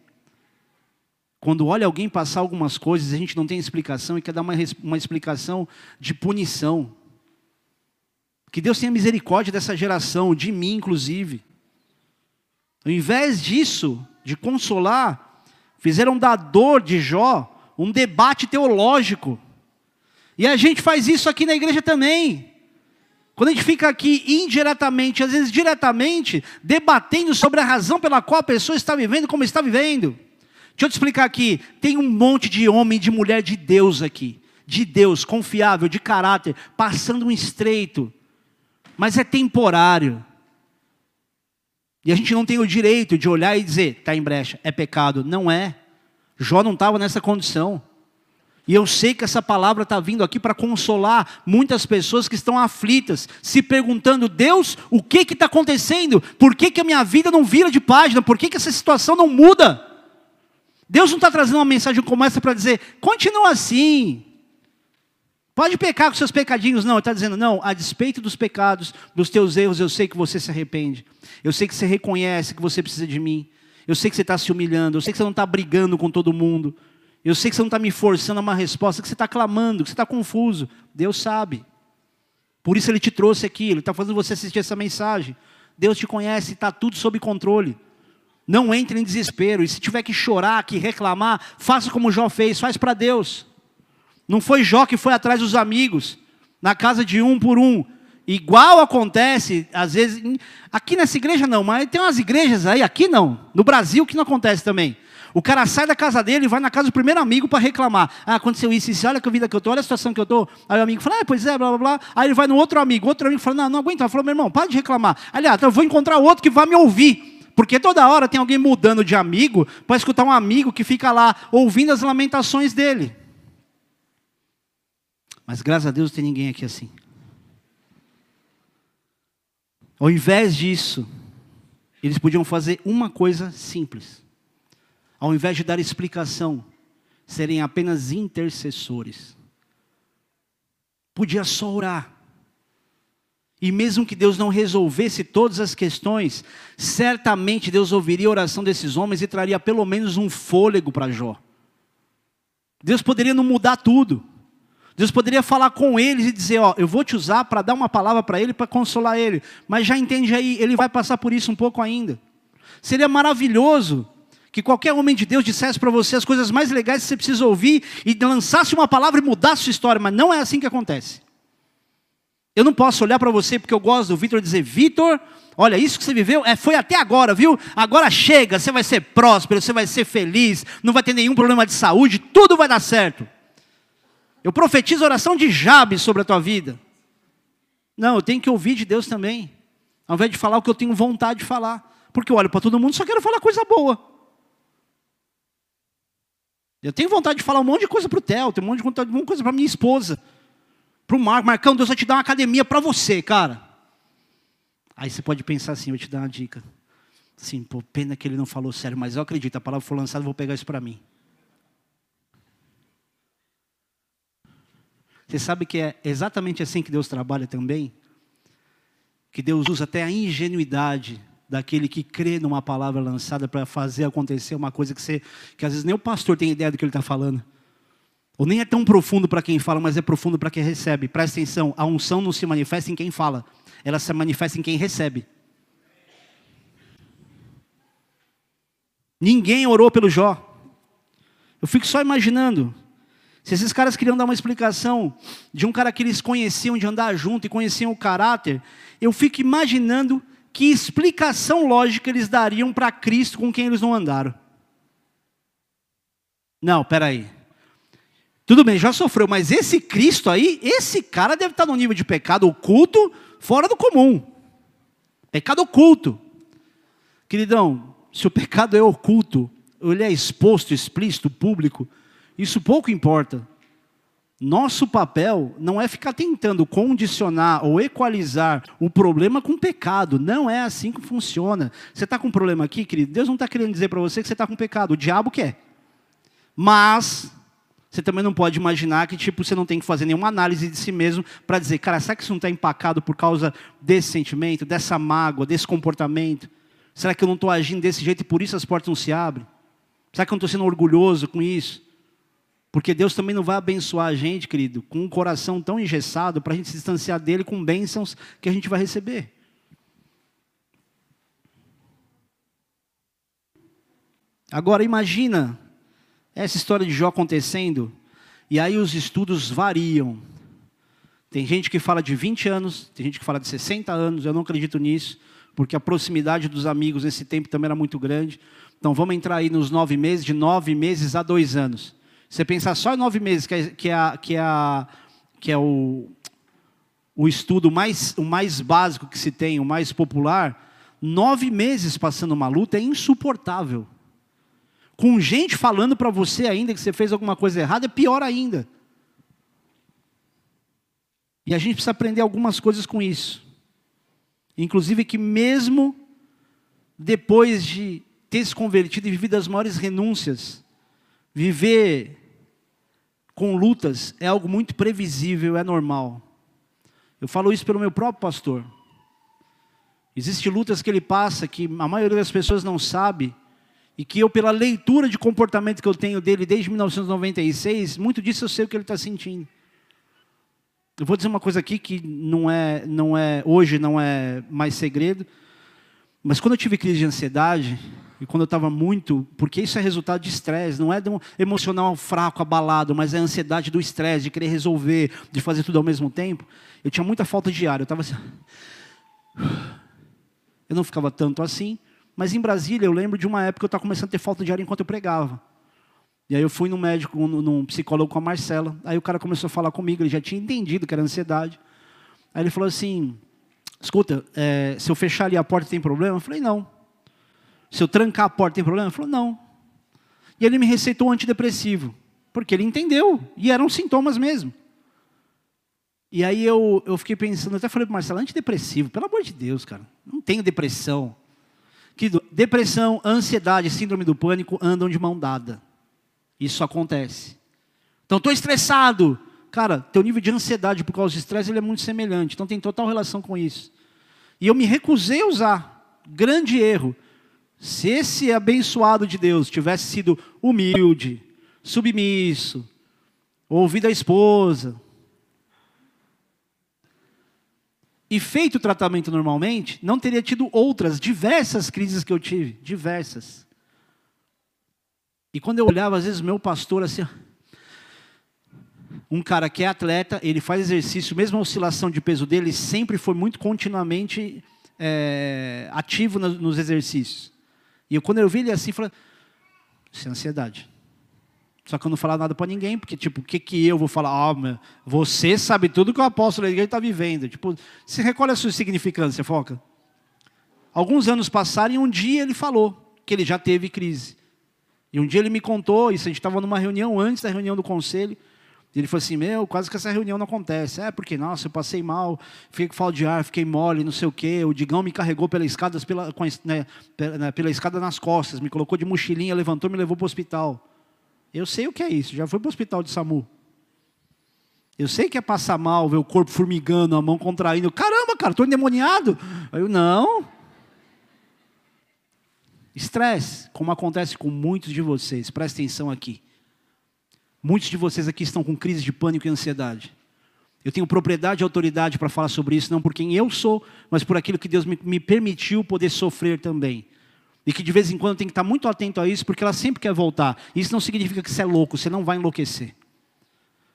Quando olha alguém passar algumas coisas, a gente não tem explicação e quer dar uma, uma explicação de punição. Que Deus tenha misericórdia dessa geração, de mim inclusive. Ao invés disso, de consolar, fizeram da dor de Jó um debate teológico. E a gente faz isso aqui na igreja também. Quando a gente fica aqui indiretamente, às vezes diretamente, debatendo sobre a razão pela qual a pessoa está vivendo como está vivendo. Deixa eu te explicar aqui. Tem um monte de homem e de mulher de Deus aqui. De Deus, confiável, de caráter, passando um estreito mas é temporário. E a gente não tem o direito de olhar e dizer, está em brecha, é pecado. Não é. Jó não estava nessa condição. E eu sei que essa palavra está vindo aqui para consolar muitas pessoas que estão aflitas, se perguntando: Deus, o que está acontecendo? Por que, que a minha vida não vira de página? Por que, que essa situação não muda? Deus não está trazendo uma mensagem como essa para dizer: continua assim, Pode pecar com seus pecadinhos, não. Ele está dizendo, não, a despeito dos pecados, dos teus erros, eu sei que você se arrepende. Eu sei que você reconhece que você precisa de mim. Eu sei que você está se humilhando. Eu sei que você não está brigando com todo mundo. Eu sei que você não está me forçando a uma resposta, que você está clamando, que você está confuso. Deus sabe. Por isso Ele te trouxe aqui. Ele está fazendo você assistir essa mensagem. Deus te conhece, está tudo sob controle. Não entre em desespero. E se tiver que chorar, que reclamar, faça como Jó fez, faz para Deus. Não foi Jó que foi atrás dos amigos, na casa de um por um. Igual acontece, às vezes, aqui nessa igreja não, mas tem umas igrejas aí, aqui não, no Brasil que não acontece também. O cara sai da casa dele e vai na casa do primeiro amigo para reclamar. Ah, aconteceu isso, isso, olha que vida que eu estou, olha a situação que eu estou. Aí o amigo fala, ah, pois é, blá blá blá. Aí ele vai no outro amigo, outro amigo fala, não, não aguenta. Ele falou, meu irmão, para de reclamar. Aliás, ah, então eu vou encontrar outro que vai me ouvir. Porque toda hora tem alguém mudando de amigo para escutar um amigo que fica lá ouvindo as lamentações dele. Mas graças a Deus não tem ninguém aqui assim. Ao invés disso, eles podiam fazer uma coisa simples. Ao invés de dar explicação, serem apenas intercessores. Podia só orar. E mesmo que Deus não resolvesse todas as questões, certamente Deus ouviria a oração desses homens e traria pelo menos um fôlego para Jó. Deus poderia não mudar tudo. Deus poderia falar com eles e dizer: Ó, eu vou te usar para dar uma palavra para ele, para consolar ele. Mas já entende aí, ele vai passar por isso um pouco ainda. Seria maravilhoso que qualquer homem de Deus dissesse para você as coisas mais legais que você precisa ouvir e lançasse uma palavra e mudasse sua história, mas não é assim que acontece. Eu não posso olhar para você porque eu gosto do Vitor e dizer: Vitor, olha, isso que você viveu é, foi até agora, viu? Agora chega, você vai ser próspero, você vai ser feliz, não vai ter nenhum problema de saúde, tudo vai dar certo. Eu profetizo a oração de Jabes sobre a tua vida. Não, eu tenho que ouvir de Deus também, ao invés de falar o que eu tenho vontade de falar. Porque eu olho para todo mundo só quero falar coisa boa. Eu tenho vontade de falar um monte de coisa para o Theo, tenho um monte de vontade de coisa para minha esposa. Para o Marco, Marcão, Deus vai te dar uma academia para você, cara. Aí você pode pensar assim, vou te dar uma dica. Sim, pô, pena que ele não falou sério, mas eu acredito, a palavra foi lançada, vou pegar isso para mim. Você sabe que é exatamente assim que Deus trabalha também? Que Deus usa até a ingenuidade daquele que crê numa palavra lançada para fazer acontecer uma coisa que, você, que às vezes nem o pastor tem ideia do que ele está falando. Ou nem é tão profundo para quem fala, mas é profundo para quem recebe. Presta atenção, a unção não se manifesta em quem fala, ela se manifesta em quem recebe. Ninguém orou pelo Jó. Eu fico só imaginando. Se esses caras queriam dar uma explicação de um cara que eles conheciam de andar junto e conheciam o caráter, eu fico imaginando que explicação lógica eles dariam para Cristo com quem eles não andaram. Não, peraí. Tudo bem, já sofreu, mas esse Cristo aí, esse cara deve estar no nível de pecado oculto fora do comum. Pecado oculto. Queridão, se o pecado é oculto, ele é exposto, explícito, público, isso pouco importa. Nosso papel não é ficar tentando condicionar ou equalizar o problema com o pecado. Não é assim que funciona. Você está com um problema aqui, querido? Deus não está querendo dizer para você que você está com pecado. O diabo quer. Mas você também não pode imaginar que tipo você não tem que fazer nenhuma análise de si mesmo para dizer, cara, será que isso não está empacado por causa desse sentimento, dessa mágoa, desse comportamento? Será que eu não estou agindo desse jeito e por isso as portas não se abrem? Será que eu não estou sendo orgulhoso com isso? Porque Deus também não vai abençoar a gente, querido, com um coração tão engessado para a gente se distanciar dele com bênçãos que a gente vai receber. Agora imagina essa história de Jó acontecendo, e aí os estudos variam. Tem gente que fala de 20 anos, tem gente que fala de 60 anos, eu não acredito nisso, porque a proximidade dos amigos nesse tempo também era muito grande. Então vamos entrar aí nos nove meses, de nove meses a dois anos. Você pensar só em nove meses, que é, que é, que é, que é o, o estudo mais, o mais básico que se tem, o mais popular, nove meses passando uma luta é insuportável. Com gente falando para você ainda que você fez alguma coisa errada, é pior ainda. E a gente precisa aprender algumas coisas com isso. Inclusive que mesmo depois de ter se convertido e vivido as maiores renúncias, Viver com lutas é algo muito previsível, é normal. Eu falo isso pelo meu próprio pastor. Existem lutas que ele passa que a maioria das pessoas não sabe e que eu, pela leitura de comportamento que eu tenho dele desde 1996, muito disso eu sei o que ele está sentindo. Eu vou dizer uma coisa aqui que não é, não é, hoje não é mais segredo, mas quando eu tive crise de ansiedade, e quando eu estava muito, porque isso é resultado de estresse, não é de um emocional fraco, abalado, mas é a ansiedade do estresse, de querer resolver, de fazer tudo ao mesmo tempo. Eu tinha muita falta de ar, eu estava assim. Eu não ficava tanto assim, mas em Brasília eu lembro de uma época que eu estava começando a ter falta de ar enquanto eu pregava. E aí eu fui no médico, num psicólogo com a Marcela. Aí o cara começou a falar comigo, ele já tinha entendido que era ansiedade. Aí ele falou assim: escuta, é, se eu fechar ali a porta tem problema? Eu falei, não. Se eu trancar a porta, tem problema? Ele falou, não. E ele me receitou um antidepressivo, porque ele entendeu, e eram sintomas mesmo. E aí eu, eu fiquei pensando, até falei para o Marcelo, antidepressivo, pelo amor de Deus, cara, não tenho depressão. Depressão, ansiedade, síndrome do pânico andam de mão dada. Isso acontece. Então, estou estressado. Cara, teu nível de ansiedade por causa do estresse ele é muito semelhante. Então, tem total relação com isso. E eu me recusei a usar. Grande erro. Se esse abençoado de Deus tivesse sido humilde, submisso, ouvido a esposa, e feito o tratamento normalmente, não teria tido outras diversas crises que eu tive, diversas. E quando eu olhava, às vezes, meu pastor assim, um cara que é atleta, ele faz exercício, mesmo a oscilação de peso dele sempre foi muito continuamente é, ativo nos exercícios. E eu, quando eu vi ele assim, falei, isso é ansiedade. Só que eu não falava nada para ninguém, porque, tipo, o que, que eu vou falar? Oh, você sabe tudo que o apóstolo da igreja está vivendo. Tipo, se recolhe a sua significância, foca. Alguns anos passaram e um dia ele falou que ele já teve crise. E um dia ele me contou, isso a gente estava numa reunião antes da reunião do conselho, ele falou assim: Meu, quase que essa reunião não acontece. É, porque, nossa, eu passei mal, fiquei com falta de ar, fiquei mole, não sei o quê. O Digão me carregou pela escada, pela, né, pela, né, pela escada nas costas, me colocou de mochilinha, levantou e me levou para o hospital. Eu sei o que é isso, já fui para o hospital de SAMU. Eu sei que é passar mal, ver o corpo formigando, a mão contraindo. Caramba, cara, estou endemoniado. Eu, não. Estresse, como acontece com muitos de vocês, presta atenção aqui. Muitos de vocês aqui estão com crise de pânico e ansiedade. Eu tenho propriedade e autoridade para falar sobre isso, não por quem eu sou, mas por aquilo que Deus me, me permitiu poder sofrer também. E que de vez em quando tem que estar muito atento a isso, porque ela sempre quer voltar. Isso não significa que você é louco, você não vai enlouquecer.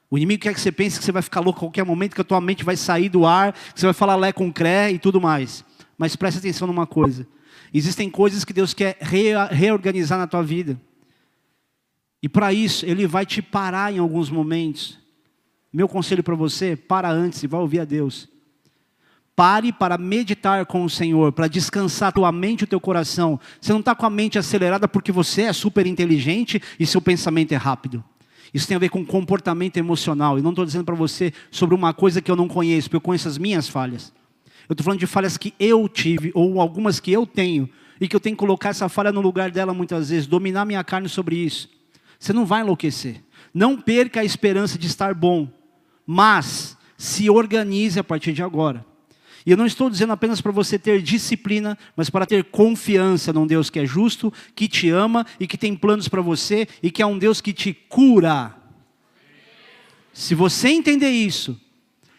O inimigo quer que você pense que você vai ficar louco a qualquer momento, que a tua mente vai sair do ar, que você vai falar lé com cré e tudo mais. Mas preste atenção numa coisa. Existem coisas que Deus quer reorganizar na tua vida. E para isso, ele vai te parar em alguns momentos. Meu conselho para você, para antes e vai ouvir a Deus. Pare para meditar com o Senhor, para descansar tua mente e o teu coração. Você não está com a mente acelerada porque você é super inteligente e seu pensamento é rápido. Isso tem a ver com comportamento emocional. E não estou dizendo para você sobre uma coisa que eu não conheço, porque eu conheço as minhas falhas. Eu estou falando de falhas que eu tive, ou algumas que eu tenho, e que eu tenho que colocar essa falha no lugar dela muitas vezes, dominar minha carne sobre isso. Você não vai enlouquecer. Não perca a esperança de estar bom, mas se organize a partir de agora. E eu não estou dizendo apenas para você ter disciplina, mas para ter confiança num Deus que é justo, que te ama e que tem planos para você e que é um Deus que te cura. Se você entender isso,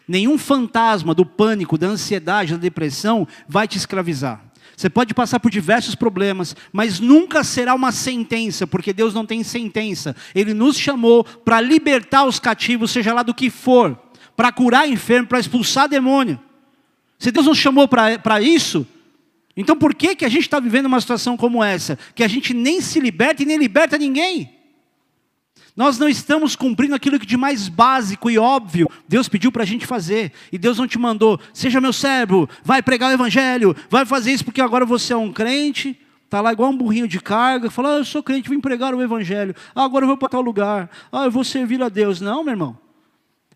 nenhum fantasma do pânico, da ansiedade, da depressão vai te escravizar. Você pode passar por diversos problemas, mas nunca será uma sentença, porque Deus não tem sentença. Ele nos chamou para libertar os cativos, seja lá do que for, para curar enfermo, para expulsar demônio. Se Deus nos chamou para isso, então por que, que a gente está vivendo uma situação como essa? Que a gente nem se liberta e nem liberta ninguém. Nós não estamos cumprindo aquilo que de mais básico e óbvio Deus pediu para a gente fazer. E Deus não te mandou, seja meu servo, vai pregar o evangelho, vai fazer isso porque agora você é um crente. Está lá igual um burrinho de carga, fala, ah, eu sou crente, vim pregar o evangelho. Ah, agora eu vou para tal lugar. Ah, eu vou servir a Deus. Não, meu irmão.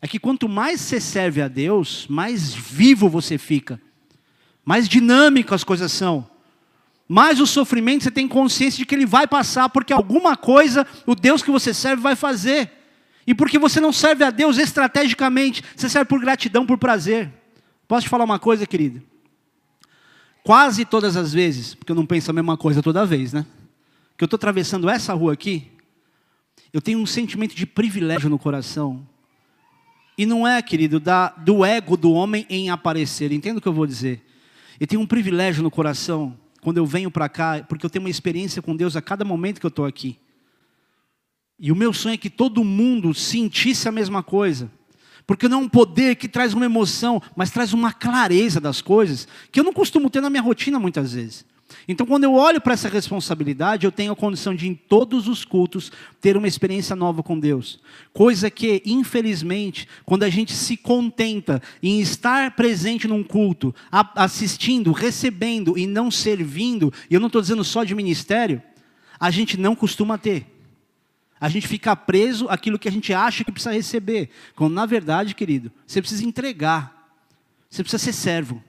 É que quanto mais você serve a Deus, mais vivo você fica. Mais dinâmico as coisas são mais o sofrimento você tem consciência de que ele vai passar, porque alguma coisa o Deus que você serve vai fazer. E porque você não serve a Deus estrategicamente, você serve por gratidão, por prazer. Posso te falar uma coisa, querido? Quase todas as vezes, porque eu não penso a mesma coisa toda vez, né? Que eu estou atravessando essa rua aqui, eu tenho um sentimento de privilégio no coração. E não é, querido, da, do ego do homem em aparecer. Entenda o que eu vou dizer? Eu tenho um privilégio no coração quando eu venho para cá, porque eu tenho uma experiência com Deus a cada momento que eu estou aqui. E o meu sonho é que todo mundo sentisse a mesma coisa. Porque não é um poder que traz uma emoção, mas traz uma clareza das coisas, que eu não costumo ter na minha rotina muitas vezes. Então, quando eu olho para essa responsabilidade, eu tenho a condição de, em todos os cultos, ter uma experiência nova com Deus. Coisa que, infelizmente, quando a gente se contenta em estar presente num culto, assistindo, recebendo e não servindo, e eu não estou dizendo só de ministério, a gente não costuma ter. A gente fica preso àquilo que a gente acha que precisa receber. Quando, na verdade, querido, você precisa entregar. Você precisa ser servo.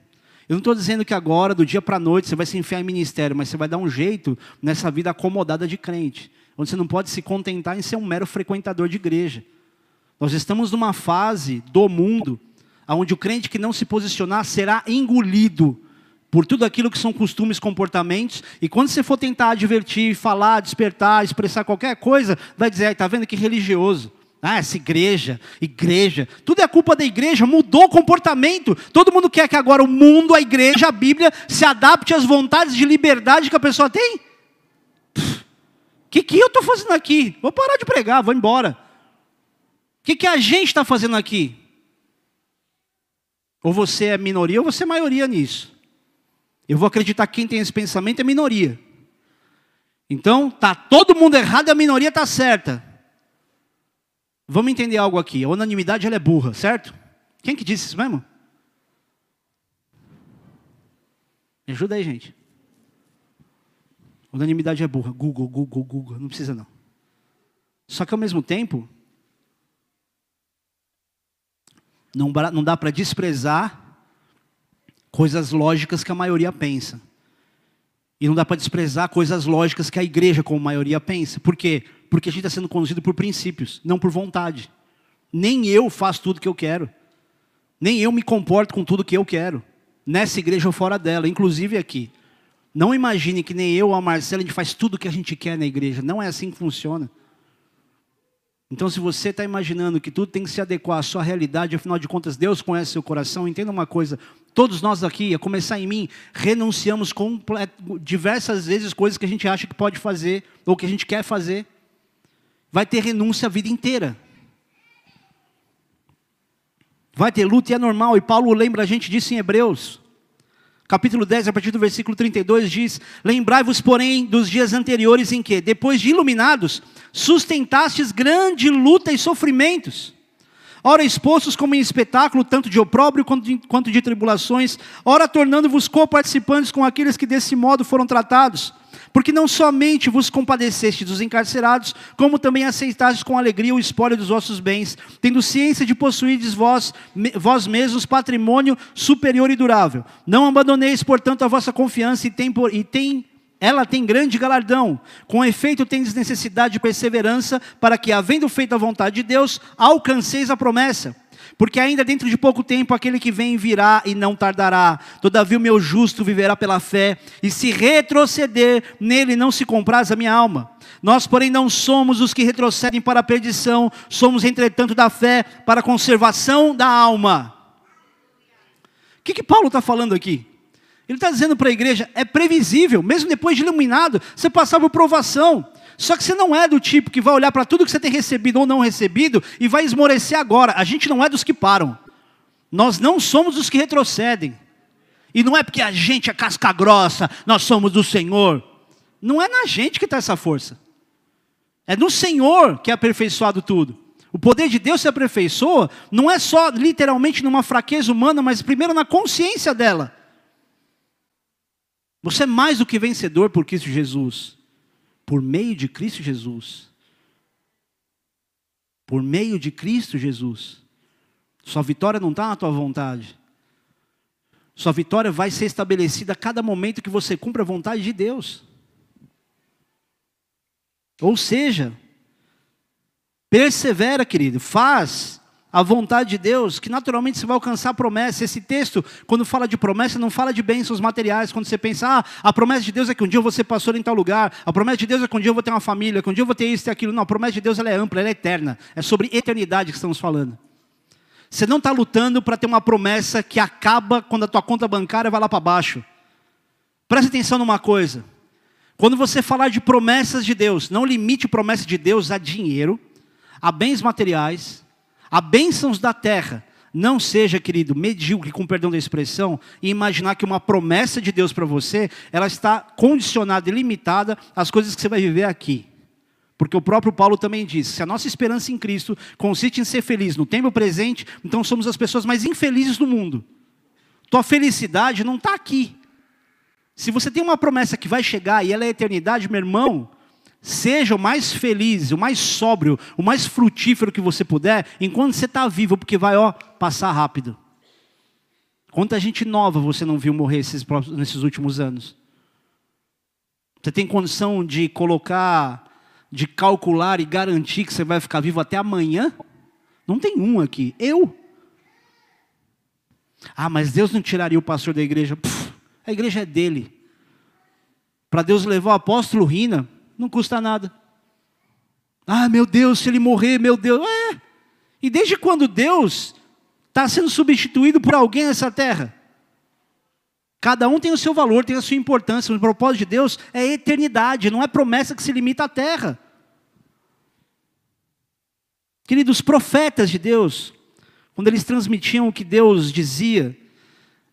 Eu não estou dizendo que agora, do dia para a noite, você vai se enfiar em ministério, mas você vai dar um jeito nessa vida acomodada de crente. onde você não pode se contentar em ser um mero frequentador de igreja. Nós estamos numa fase do mundo onde o crente que não se posicionar será engolido por tudo aquilo que são costumes, comportamentos, e quando você for tentar advertir, falar, despertar, expressar qualquer coisa, vai dizer, está vendo que religioso. Ah, essa igreja, igreja, tudo é culpa da igreja, mudou o comportamento. Todo mundo quer que agora o mundo, a igreja, a Bíblia se adapte às vontades de liberdade que a pessoa tem? O que, que eu estou fazendo aqui? Vou parar de pregar, vou embora. O que, que a gente está fazendo aqui? Ou você é minoria ou você é maioria nisso. Eu vou acreditar que quem tem esse pensamento é minoria. Então, tá todo mundo errado e a minoria está certa. Vamos entender algo aqui. A unanimidade ela é burra, certo? Quem que disse isso mesmo? Me ajuda aí, gente. Unanimidade é burra. Google, Google, Google. Não precisa não. Só que ao mesmo tempo, não, dá para desprezar coisas lógicas que a maioria pensa. E não dá para desprezar coisas lógicas que a igreja, como maioria, pensa. Por quê? Porque a gente está sendo conduzido por princípios, não por vontade. Nem eu faço tudo que eu quero. Nem eu me comporto com tudo que eu quero. Nessa igreja ou fora dela, inclusive aqui. Não imagine que nem eu ou a Marcela a gente faz tudo o que a gente quer na igreja. Não é assim que funciona. Então, se você está imaginando que tudo tem que se adequar à sua realidade, afinal de contas, Deus conhece seu coração, entenda uma coisa: todos nós aqui, a começar em mim, renunciamos diversas vezes coisas que a gente acha que pode fazer ou que a gente quer fazer vai ter renúncia a vida inteira. Vai ter luta e é normal, e Paulo lembra a gente disso em Hebreus. Capítulo 10, a partir do versículo 32 diz: Lembrai-vos, porém, dos dias anteriores em que, depois de iluminados, sustentastes grande luta e sofrimentos. Ora expostos como em espetáculo, tanto de opróbrio quanto de, quanto de tribulações, ora tornando-vos co-participantes com aqueles que desse modo foram tratados porque não somente vos compadeceste dos encarcerados, como também aceitastes com alegria o espólio dos vossos bens, tendo ciência de possuirdes vós, vós mesmos patrimônio superior e durável. Não abandoneis, portanto, a vossa confiança e tem, e tem ela tem grande galardão. Com efeito, tendes necessidade de perseverança, para que, havendo feito a vontade de Deus, alcanceis a promessa. Porque ainda dentro de pouco tempo aquele que vem virá e não tardará. Todavia o meu justo viverá pela fé, e se retroceder, nele não se compraz a minha alma. Nós, porém, não somos os que retrocedem para a perdição, somos, entretanto, da fé para a conservação da alma. O que, que Paulo está falando aqui? Ele está dizendo para a igreja: é previsível, mesmo depois de iluminado, você passar por provação. Só que você não é do tipo que vai olhar para tudo que você tem recebido ou não recebido e vai esmorecer agora. A gente não é dos que param. Nós não somos os que retrocedem. E não é porque a gente é casca grossa, nós somos do Senhor. Não é na gente que está essa força. É no Senhor que é aperfeiçoado tudo. O poder de Deus se aperfeiçoa não é só literalmente numa fraqueza humana, mas primeiro na consciência dela. Você é mais do que vencedor por Cristo Jesus por meio de Cristo Jesus. Por meio de Cristo Jesus. Sua vitória não está na tua vontade. Sua vitória vai ser estabelecida a cada momento que você cumpre a vontade de Deus. Ou seja, persevera, querido, faz a vontade de Deus, que naturalmente você vai alcançar a promessa. Esse texto, quando fala de promessa, não fala de bênçãos materiais. Quando você pensa, ah, a promessa de Deus é que um dia eu vou ser pastor em tal lugar, a promessa de Deus é que um dia eu vou ter uma família, que um dia eu vou ter isso e aquilo. Não, a promessa de Deus ela é ampla, ela é eterna. É sobre eternidade que estamos falando. Você não está lutando para ter uma promessa que acaba quando a tua conta bancária vai lá para baixo. Preste atenção numa coisa. Quando você falar de promessas de Deus, não limite promessa de Deus a dinheiro, a bens materiais, a bênçãos da terra. Não seja, querido, medíocre, com perdão da expressão, e imaginar que uma promessa de Deus para você, ela está condicionada e limitada às coisas que você vai viver aqui. Porque o próprio Paulo também diz: se a nossa esperança em Cristo consiste em ser feliz no tempo presente, então somos as pessoas mais infelizes do mundo. Tua felicidade não está aqui. Se você tem uma promessa que vai chegar e ela é eternidade, meu irmão, Seja o mais feliz, o mais sóbrio, o mais frutífero que você puder, enquanto você está vivo, porque vai ó, passar rápido. Quanta gente nova você não viu morrer esses, nesses últimos anos? Você tem condição de colocar de calcular e garantir que você vai ficar vivo até amanhã? Não tem um aqui. Eu. Ah, mas Deus não tiraria o pastor da igreja. A igreja é dele. Para Deus levar o apóstolo Rina, não custa nada. Ah, meu Deus, se ele morrer, meu Deus. É. E desde quando Deus está sendo substituído por alguém nessa terra? Cada um tem o seu valor, tem a sua importância. O propósito de Deus é eternidade, não é promessa que se limita à terra. Queridos, profetas de Deus, quando eles transmitiam o que Deus dizia,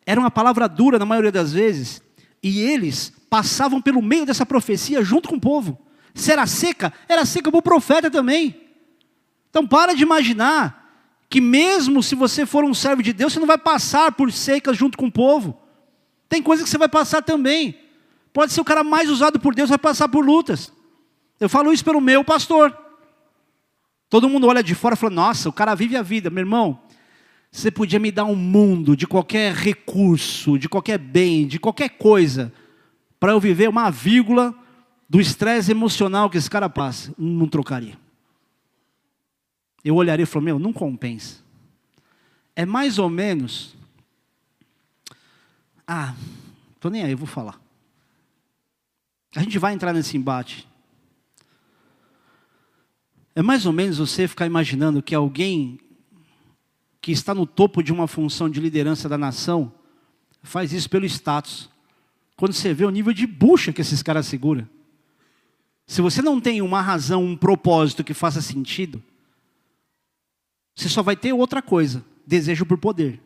era uma palavra dura na maioria das vezes, e eles passavam pelo meio dessa profecia junto com o povo. Se era seca, era seca para o profeta também. Então para de imaginar que mesmo se você for um servo de Deus, você não vai passar por secas junto com o povo. Tem coisa que você vai passar também. Pode ser o cara mais usado por Deus, vai passar por lutas. Eu falo isso pelo meu pastor. Todo mundo olha de fora e fala: Nossa, o cara vive a vida. Meu irmão, você podia me dar um mundo de qualquer recurso, de qualquer bem, de qualquer coisa, para eu viver uma vírgula do estresse emocional que esse cara passa. Não trocaria. Eu olharia e falaria: Meu, não compensa. É mais ou menos ah, tô nem aí, eu vou falar. A gente vai entrar nesse embate. É mais ou menos você ficar imaginando que alguém que está no topo de uma função de liderança da nação faz isso pelo status. Quando você vê o nível de bucha que esses caras seguram. Se você não tem uma razão, um propósito que faça sentido, você só vai ter outra coisa: desejo por poder.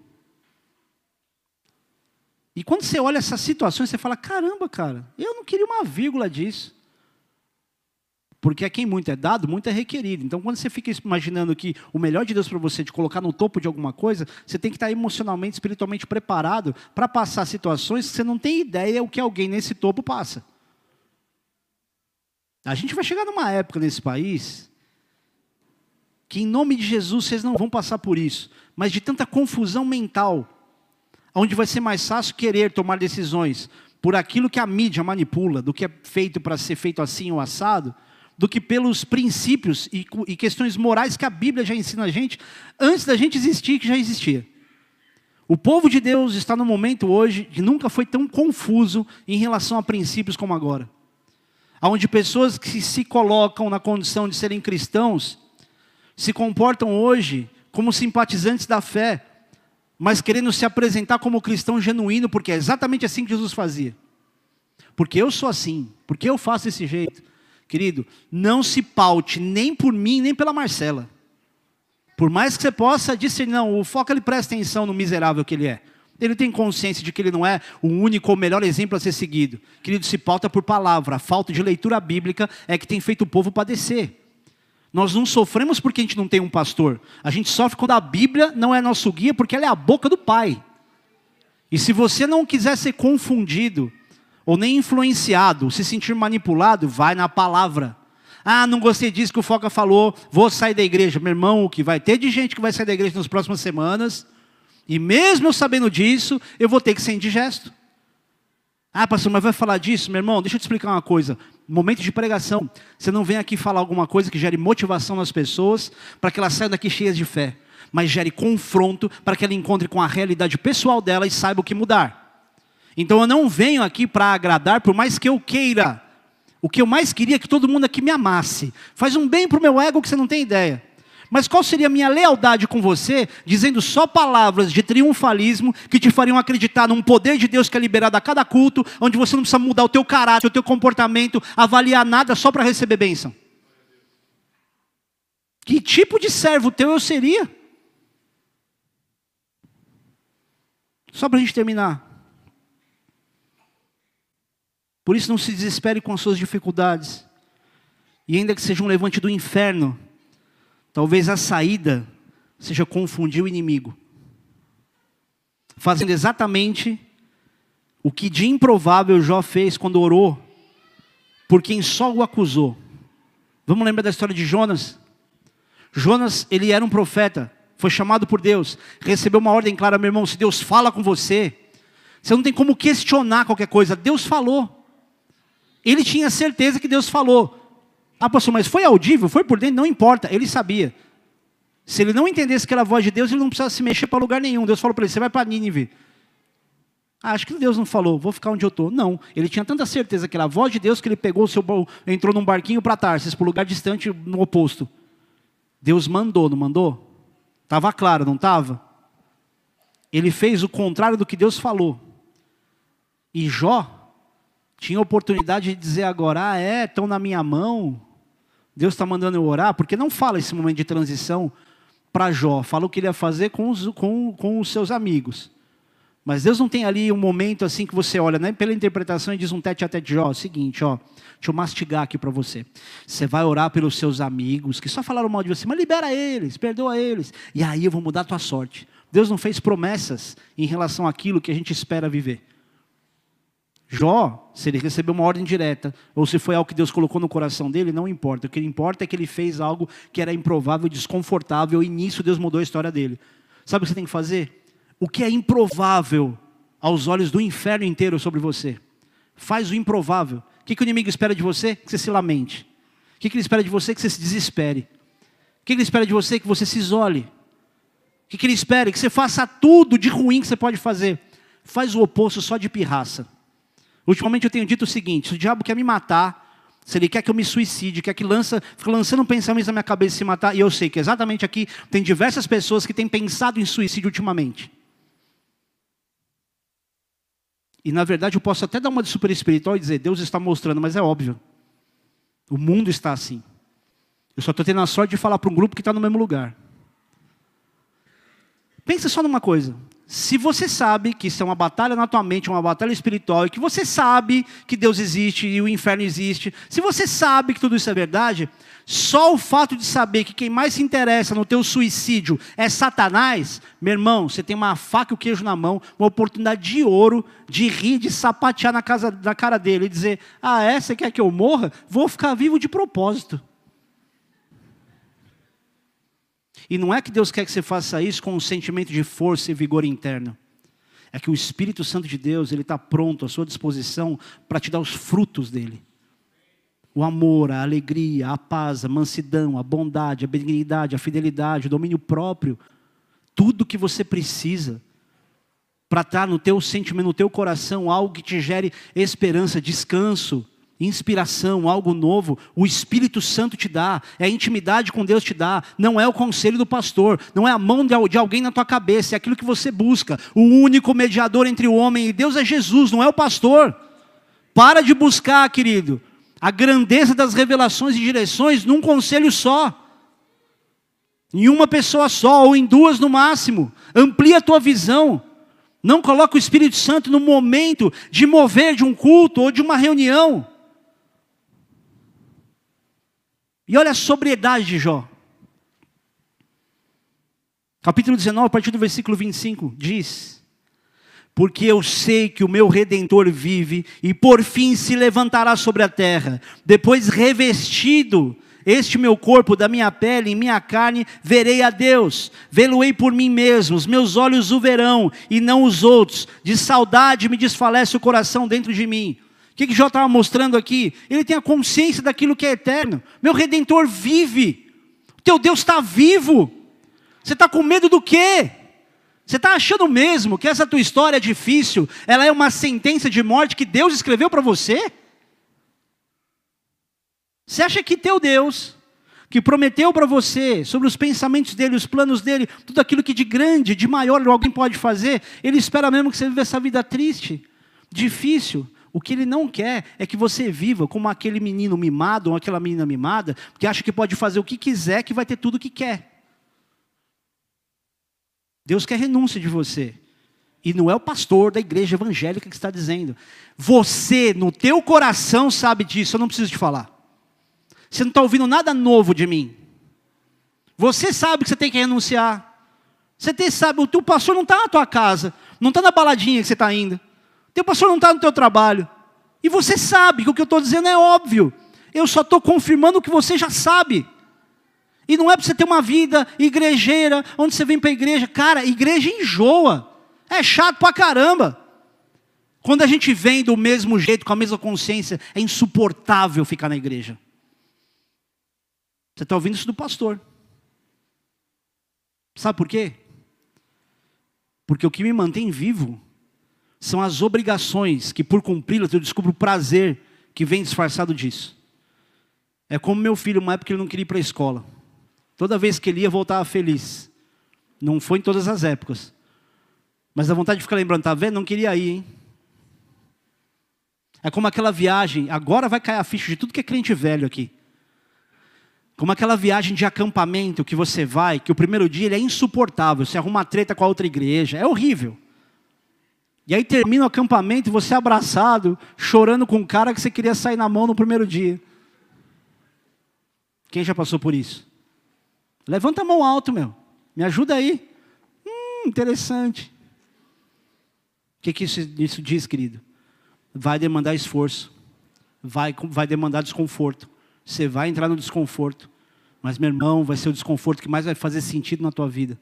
E quando você olha essas situações, você fala: caramba, cara, eu não queria uma vírgula disso. Porque a quem muito é dado, muito é requerido. Então, quando você fica imaginando que o melhor de Deus para você, de colocar no topo de alguma coisa, você tem que estar emocionalmente, espiritualmente preparado para passar situações que você não tem ideia o que alguém nesse topo passa. A gente vai chegar numa época nesse país que, em nome de Jesus, vocês não vão passar por isso, mas de tanta confusão mental onde vai ser mais fácil querer tomar decisões por aquilo que a mídia manipula, do que é feito para ser feito assim ou assado, do que pelos princípios e, e, questões morais que a Bíblia já ensina a gente, antes da gente existir, que já existia. O povo de Deus está no momento hoje que nunca foi tão confuso em relação a princípios como agora. Onde pessoas que se colocam na condição de serem cristãos, se comportam hoje como simpatizantes da fé, mas querendo se apresentar como cristão genuíno, porque é exatamente assim que Jesus fazia. Porque eu sou assim, porque eu faço desse jeito. Querido, não se paute nem por mim, nem pela Marcela. Por mais que você possa dizer, não, o foco ele presta atenção no miserável que ele é. Ele tem consciência de que ele não é o único ou melhor exemplo a ser seguido. Querido, se pauta por palavra. A falta de leitura bíblica é que tem feito o povo padecer. Nós não sofremos porque a gente não tem um pastor. A gente sofre quando a Bíblia não é nosso guia, porque ela é a boca do Pai. E se você não quiser ser confundido, ou nem influenciado, se sentir manipulado, vai na palavra. Ah, não gostei disso que o Foca falou, vou sair da igreja. Meu irmão, o que vai ter de gente que vai sair da igreja nas próximas semanas, e mesmo sabendo disso, eu vou ter que ser indigesto. Ah, pastor, mas vai falar disso? Meu irmão, deixa eu te explicar uma coisa momento de pregação, você não vem aqui falar alguma coisa que gere motivação nas pessoas para que elas saiam daqui cheias de fé, mas gere confronto para que ela encontre com a realidade pessoal dela e saiba o que mudar. Então eu não venho aqui para agradar, por mais que eu queira. O que eu mais queria é que todo mundo aqui me amasse. Faz um bem para o meu ego que você não tem ideia. Mas qual seria a minha lealdade com você, dizendo só palavras de triunfalismo que te fariam acreditar num poder de Deus que é liberado a cada culto, onde você não precisa mudar o teu caráter, o teu comportamento, avaliar nada só para receber bênção? Que tipo de servo teu eu seria? Só para a gente terminar. Por isso não se desespere com as suas dificuldades. E ainda que seja um levante do inferno, Talvez a saída seja confundir o inimigo, fazendo exatamente o que de improvável Jó fez quando orou por quem só o acusou. Vamos lembrar da história de Jonas? Jonas, ele era um profeta, foi chamado por Deus, recebeu uma ordem clara, meu irmão, se Deus fala com você, você não tem como questionar qualquer coisa, Deus falou. Ele tinha certeza que Deus falou. Ah, pastor, mas foi audível? Foi por dentro? Não importa, ele sabia. Se ele não entendesse que era a voz de Deus, ele não precisava se mexer para lugar nenhum. Deus falou para ele: você vai para Nínive. Ah, acho que Deus não falou, vou ficar onde eu estou. Não, ele tinha tanta certeza que era a voz de Deus que ele pegou o seu entrou num barquinho para Tarsis, para um lugar distante no oposto. Deus mandou, não mandou? Estava claro, não estava? Ele fez o contrário do que Deus falou. E Jó tinha oportunidade de dizer agora: ah, é, estão na minha mão, Deus está mandando eu orar, porque não fala esse momento de transição para Jó, fala o que ele ia fazer com os, com, com os seus amigos. Mas Deus não tem ali um momento assim que você olha, né, pela interpretação e diz um tete a tete, ó, é o seguinte, ó, deixa eu mastigar aqui para você. Você vai orar pelos seus amigos que só falaram mal de você, mas libera eles, perdoa eles, e aí eu vou mudar a tua sorte. Deus não fez promessas em relação àquilo que a gente espera viver. Jó, se ele recebeu uma ordem direta, ou se foi algo que Deus colocou no coração dele, não importa. O que importa é que ele fez algo que era improvável, desconfortável, e nisso Deus mudou a história dele. Sabe o que você tem que fazer? o que é improvável aos olhos do inferno inteiro sobre você. Faz o improvável. O que, que o inimigo espera de você? Que você se lamente. O que, que ele espera de você? Que você se desespere. O que, que ele espera de você? Que você se isole. O que, que ele espera? Que você faça tudo de ruim que você pode fazer. Faz o oposto só de pirraça. Ultimamente eu tenho dito o seguinte: se o diabo quer me matar, se ele quer que eu me suicide, quer que lança, fica lançando um pensamento na minha cabeça se matar, e eu sei que exatamente aqui tem diversas pessoas que têm pensado em suicídio ultimamente. E na verdade eu posso até dar uma de super espiritual e dizer, Deus está mostrando, mas é óbvio. O mundo está assim. Eu só estou tendo a sorte de falar para um grupo que está no mesmo lugar. Pensa só numa coisa. Se você sabe que isso é uma batalha na tua mente, uma batalha espiritual, e que você sabe que Deus existe e o inferno existe, se você sabe que tudo isso é verdade, só o fato de saber que quem mais se interessa no teu suicídio é Satanás, meu irmão, você tem uma faca e o queijo na mão, uma oportunidade de ouro de rir, de sapatear na, casa, na cara dele e dizer: Ah, é? Você quer que eu morra? Vou ficar vivo de propósito. E não é que Deus quer que você faça isso com um sentimento de força e vigor interno. É que o Espírito Santo de Deus, ele está pronto à sua disposição para te dar os frutos dele. O amor, a alegria, a paz, a mansidão, a bondade, a benignidade, a fidelidade, o domínio próprio. Tudo que você precisa para estar no teu sentimento, no teu coração, algo que te gere esperança, descanso, inspiração, algo novo, o Espírito Santo te dá, é a intimidade com Deus te dá, não é o conselho do pastor, não é a mão de alguém na tua cabeça, é aquilo que você busca. O único mediador entre o homem e Deus é Jesus, não é o pastor. Para de buscar, querido, a grandeza das revelações e direções num conselho só. Em uma pessoa só, ou em duas no máximo. Amplia a tua visão. Não coloca o Espírito Santo no momento de mover de um culto ou de uma reunião. E olha a sobriedade de Jó. Capítulo 19, a partir do versículo 25, diz: Porque eu sei que o meu redentor vive e por fim se levantará sobre a terra, depois revestido este meu corpo da minha pele e minha carne, verei a Deus, vê-lo-ei por mim mesmo, os meus olhos o verão e não os outros, de saudade me desfalece o coração dentro de mim que, que Jó estava mostrando aqui? Ele tem a consciência daquilo que é eterno. Meu redentor vive. O teu Deus está vivo. Você está com medo do quê? Você está achando mesmo que essa tua história é difícil? Ela é uma sentença de morte que Deus escreveu para você? Você acha que teu Deus, que prometeu para você sobre os pensamentos dele, os planos dele, tudo aquilo que de grande, de maior alguém pode fazer, ele espera mesmo que você viva essa vida triste, difícil? O que ele não quer é que você viva como aquele menino mimado ou aquela menina mimada, que acha que pode fazer o que quiser, que vai ter tudo o que quer. Deus quer renúncia de você. E não é o pastor da igreja evangélica que está dizendo. Você, no teu coração, sabe disso, eu não preciso te falar. Você não está ouvindo nada novo de mim. Você sabe que você tem que renunciar. Você tem, sabe, o teu pastor não está na tua casa, não está na baladinha que você está indo. Teu pastor não está no teu trabalho. E você sabe que o que eu estou dizendo é óbvio. Eu só estou confirmando o que você já sabe. E não é para você ter uma vida igrejeira, onde você vem para a igreja. Cara, igreja enjoa. É chato pra caramba. Quando a gente vem do mesmo jeito, com a mesma consciência, é insuportável ficar na igreja. Você está ouvindo isso do pastor. Sabe por quê? Porque o que me mantém vivo são as obrigações que, por cumpri-las, eu descubro o prazer que vem disfarçado disso. É como meu filho, uma época ele não queria ir para a escola. Toda vez que ele ia, voltava feliz. Não foi em todas as épocas. Mas a vontade de ficar lembrando, tá vendo? Não queria ir, hein? É como aquela viagem, agora vai cair a ficha de tudo que é crente velho aqui. Como aquela viagem de acampamento que você vai, que o primeiro dia ele é insuportável, você arruma uma treta com a outra igreja, é horrível. E aí termina o acampamento você abraçado, chorando com um cara que você queria sair na mão no primeiro dia. Quem já passou por isso? Levanta a mão alto, meu. Me ajuda aí. Hum, interessante. O que, que isso, isso diz, querido? Vai demandar esforço. Vai, vai demandar desconforto. Você vai entrar no desconforto. Mas, meu irmão, vai ser o desconforto que mais vai fazer sentido na tua vida.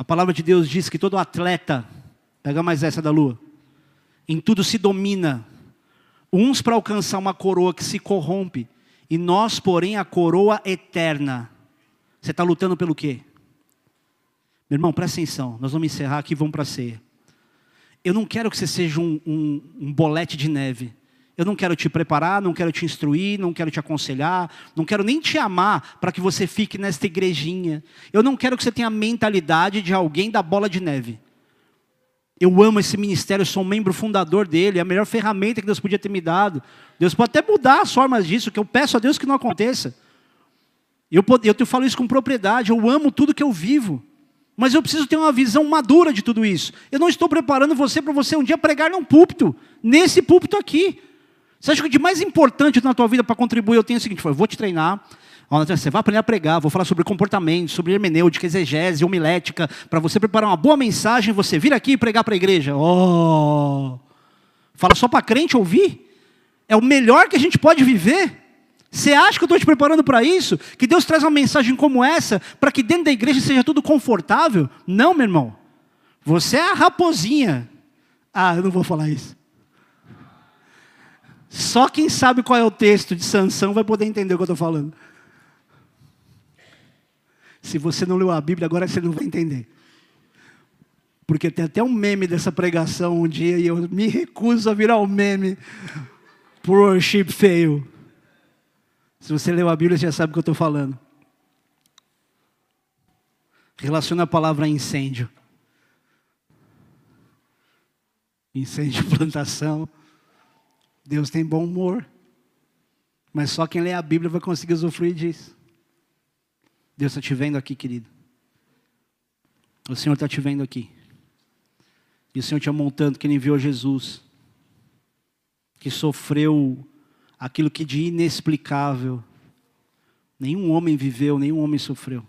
A palavra de Deus diz que todo atleta, pega mais essa da lua, em tudo se domina, uns para alcançar uma coroa que se corrompe, e nós, porém, a coroa eterna. Você está lutando pelo quê? Meu irmão, presta atenção, nós vamos encerrar aqui e vamos para a ceia. Eu não quero que você seja um, um, um bolete de neve. Eu não quero te preparar, não quero te instruir, não quero te aconselhar, não quero nem te amar para que você fique nesta igrejinha. Eu não quero que você tenha a mentalidade de alguém da bola de neve. Eu amo esse ministério, sou um membro fundador dele, é a melhor ferramenta que Deus podia ter me dado. Deus pode até mudar as formas disso, que eu peço a Deus que não aconteça. Eu, eu te falo isso com propriedade, eu amo tudo que eu vivo. Mas eu preciso ter uma visão madura de tudo isso. Eu não estou preparando você para você um dia pregar num púlpito, nesse púlpito aqui. Você acha que o de mais importante na tua vida para contribuir, eu tenho o seguinte: eu vou te treinar. Você vai aprender a pregar, vou falar sobre comportamento, sobre hermenêutica, exegese, homilética, para você preparar uma boa mensagem, você vir aqui e pregar para a igreja. Oh! Fala só para crente ouvir? É o melhor que a gente pode viver? Você acha que eu estou te preparando para isso? Que Deus traz uma mensagem como essa para que dentro da igreja seja tudo confortável? Não, meu irmão. Você é a raposinha. Ah, eu não vou falar isso. Só quem sabe qual é o texto de Sansão vai poder entender o que eu estou falando. Se você não leu a Bíblia, agora você não vai entender. Porque tem até um meme dessa pregação um dia e eu me recuso a virar o um meme por worship fail. Se você leu a Bíblia, você já sabe o que eu estou falando. Relaciona a palavra incêndio. Incêndio, plantação. Deus tem bom humor. Mas só quem lê a Bíblia vai conseguir usufruir disso. Deus está te vendo aqui, querido. O Senhor está te vendo aqui. E o Senhor te amontando que Ele enviou Jesus. Que sofreu aquilo que de inexplicável nenhum homem viveu, nenhum homem sofreu.